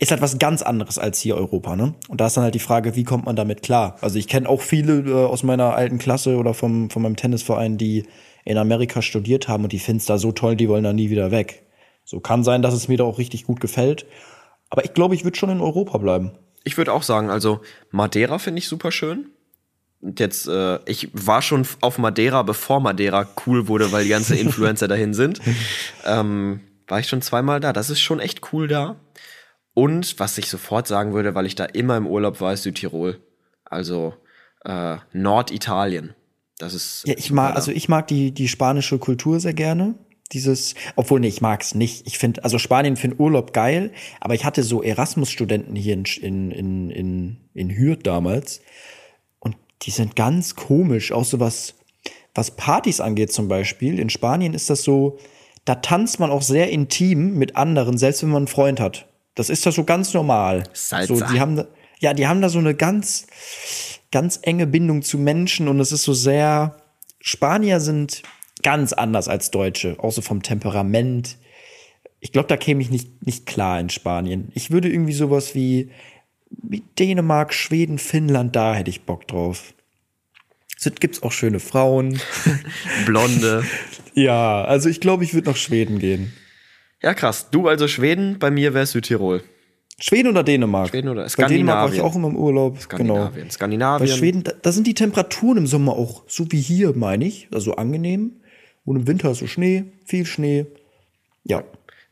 Ist halt was ganz anderes als hier Europa, ne? Und da ist dann halt die Frage, wie kommt man damit klar? Also ich kenne auch viele äh, aus meiner alten Klasse oder vom, von meinem Tennisverein, die in Amerika studiert haben und die finden es da so toll, die wollen da nie wieder weg. So kann sein, dass es mir da auch richtig gut gefällt. Aber ich glaube, ich würde schon in Europa bleiben. Ich würde auch sagen, also Madeira finde ich super schön. Und jetzt, äh, ich war schon auf Madeira, bevor Madeira cool wurde, weil die ganzen (laughs) Influencer dahin sind. Ähm, war ich schon zweimal da. Das ist schon echt cool da. Und was ich sofort sagen würde, weil ich da immer im Urlaub war, ist Südtirol. Also äh, Norditalien. Das ist. Ja, ich mag, also ich mag die, die spanische Kultur sehr gerne. Dieses, obwohl, nee, ich mag's nicht. Ich finde, also Spanien finde Urlaub geil, aber ich hatte so Erasmus-Studenten hier in, in, in, in, in Hürth damals. Und die sind ganz komisch, auch so was, was Partys angeht zum Beispiel. In Spanien ist das so, da tanzt man auch sehr intim mit anderen, selbst wenn man einen Freund hat. Das ist da so ganz normal. Salsa. So, die haben da, ja, die haben da so eine ganz, ganz enge Bindung zu Menschen und es ist so sehr, Spanier sind ganz anders als Deutsche, auch so vom Temperament. Ich glaube, da käme ich nicht, nicht klar in Spanien. Ich würde irgendwie sowas wie, wie Dänemark, Schweden, Finnland, da hätte ich Bock drauf. Es gibt's auch schöne Frauen. (laughs) Blonde. (laughs) ja, also ich glaube, ich würde nach Schweden gehen. Ja, krass. Du also Schweden, bei mir wäre Südtirol. Schweden oder Dänemark? Schweden oder Bei Dänemark war ich Skandinavien. auch immer im Urlaub. Genau. Skandinavien. Bei Skandinavien. Schweden, da, da sind die Temperaturen im Sommer auch so wie hier, meine ich. Also angenehm. Und im Winter ist so Schnee, viel Schnee. Ja.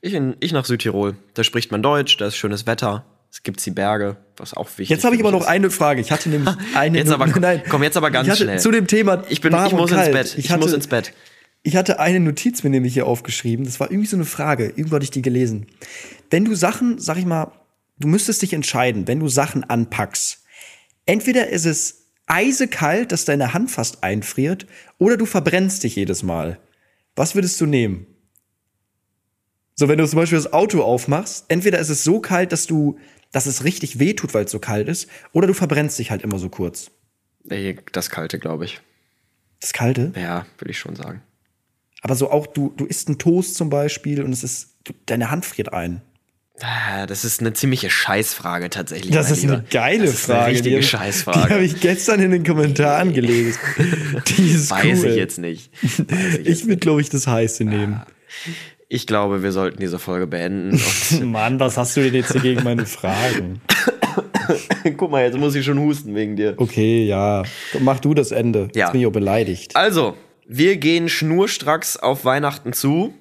Ich, in, ich nach Südtirol. Da spricht man Deutsch, da ist schönes Wetter. Es gibt die Berge, was auch wichtig Jetzt habe ich aber noch eine Frage. Ich hatte nämlich (laughs) eine. Jetzt aber- (laughs) komm, jetzt aber ganz ich schnell. Zu dem Thema. Ich bin- ich muss und ins kalt. Bett. Ich hatte, muss ins Bett. Ich hatte eine Notiz mir nämlich hier aufgeschrieben. Das war irgendwie so eine Frage. Irgendwo hatte ich die gelesen. Wenn du Sachen, sag ich mal, du müsstest dich entscheiden, wenn du Sachen anpackst. Entweder ist es eisekalt, dass deine Hand fast einfriert, oder du verbrennst dich jedes Mal. Was würdest du nehmen? So, wenn du zum Beispiel das Auto aufmachst, entweder ist es so kalt, dass du, dass es richtig wehtut, weil es so kalt ist, oder du verbrennst dich halt immer so kurz. Das Kalte, glaube ich. Das Kalte? Ja, würde ich schon sagen. Aber so auch, du, du isst einen Toast zum Beispiel und es ist, du, deine Hand friert ein. Ah, Das ist eine ziemliche Scheißfrage tatsächlich. Das ist eine Lieber. geile das ist Frage. Eine richtige die hab- Scheißfrage. Die habe ich gestern in den Kommentaren gelesen. (laughs) Die ist Weiß cool. ich jetzt nicht. (laughs) Weiß ich jetzt Ich würde, glaube ich, das heiße nehmen. Ich glaube, wir sollten diese Folge beenden. (laughs) Mann, was hast du denn jetzt hier gegen meine Fragen? Guck mal, jetzt muss ich schon husten wegen dir. Okay, ja. Mach du das Ende. Ja. Jetzt bin ich auch beleidigt. Also, wir gehen schnurstracks auf Weihnachten zu.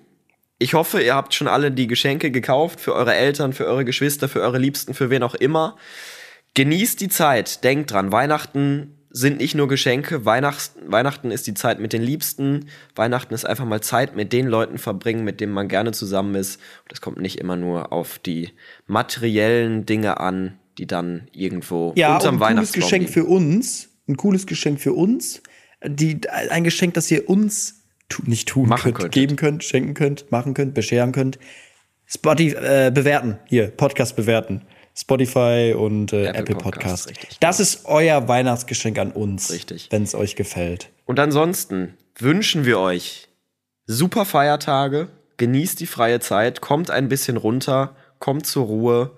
Ich hoffe, ihr habt schon alle die Geschenke gekauft für eure Eltern, für eure Geschwister, für eure Liebsten, für wen auch immer. Genießt die Zeit. Denkt dran, Weihnachten sind nicht nur Geschenke. Weihnachten, Weihnachten ist die Zeit mit den Liebsten. Weihnachten ist einfach mal Zeit mit den Leuten verbringen, mit denen man gerne zusammen ist. Es kommt nicht immer nur auf die materiellen Dinge an, die dann irgendwo Ja, unterm ein cooles Weihnachtsbaum Geschenk liegen. für uns. Ein cooles Geschenk für uns. Die, ein Geschenk, das ihr uns tu, nicht tun Machen könnt, könntet. geben könnt, schenken könnt, machen könnt, bescheren könnt. Spotify äh, bewerten. Hier, Podcast bewerten. Spotify und äh, Apple Apple, Podcast. richtig. Das ist euer Weihnachtsgeschenk an uns. Wenn es euch gefällt. Und ansonsten wünschen wir euch super Feiertage, genießt die freie Zeit, kommt ein bisschen runter, kommt zur Ruhe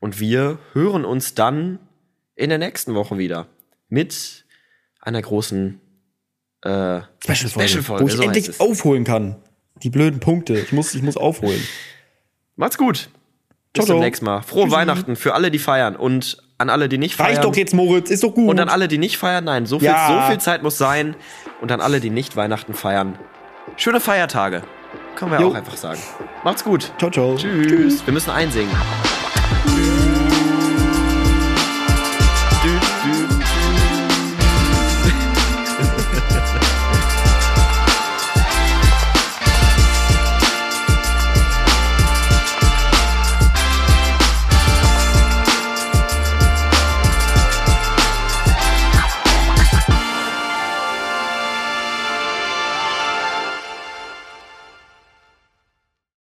und wir hören uns dann in der nächsten Woche wieder mit einer großen äh, Special-Folge. Special-Folge, wo ich so endlich aufholen kann. Die blöden Punkte. Ich muss, ich muss aufholen. Macht's gut. Bis zum nächsten Mal. Frohe Tschüssi. Weihnachten für alle, die feiern und an alle, die nicht feiern. Reicht doch jetzt, Moritz. Ist doch gut. Und an alle, die nicht feiern, nein, so viel, Ja. so viel Zeit muss sein. Und an alle, die nicht Weihnachten feiern, schöne Feiertage. Können wir Jo. auch einfach sagen. Macht's gut. ciao, ciao. Tschüss. Wir müssen einsingen.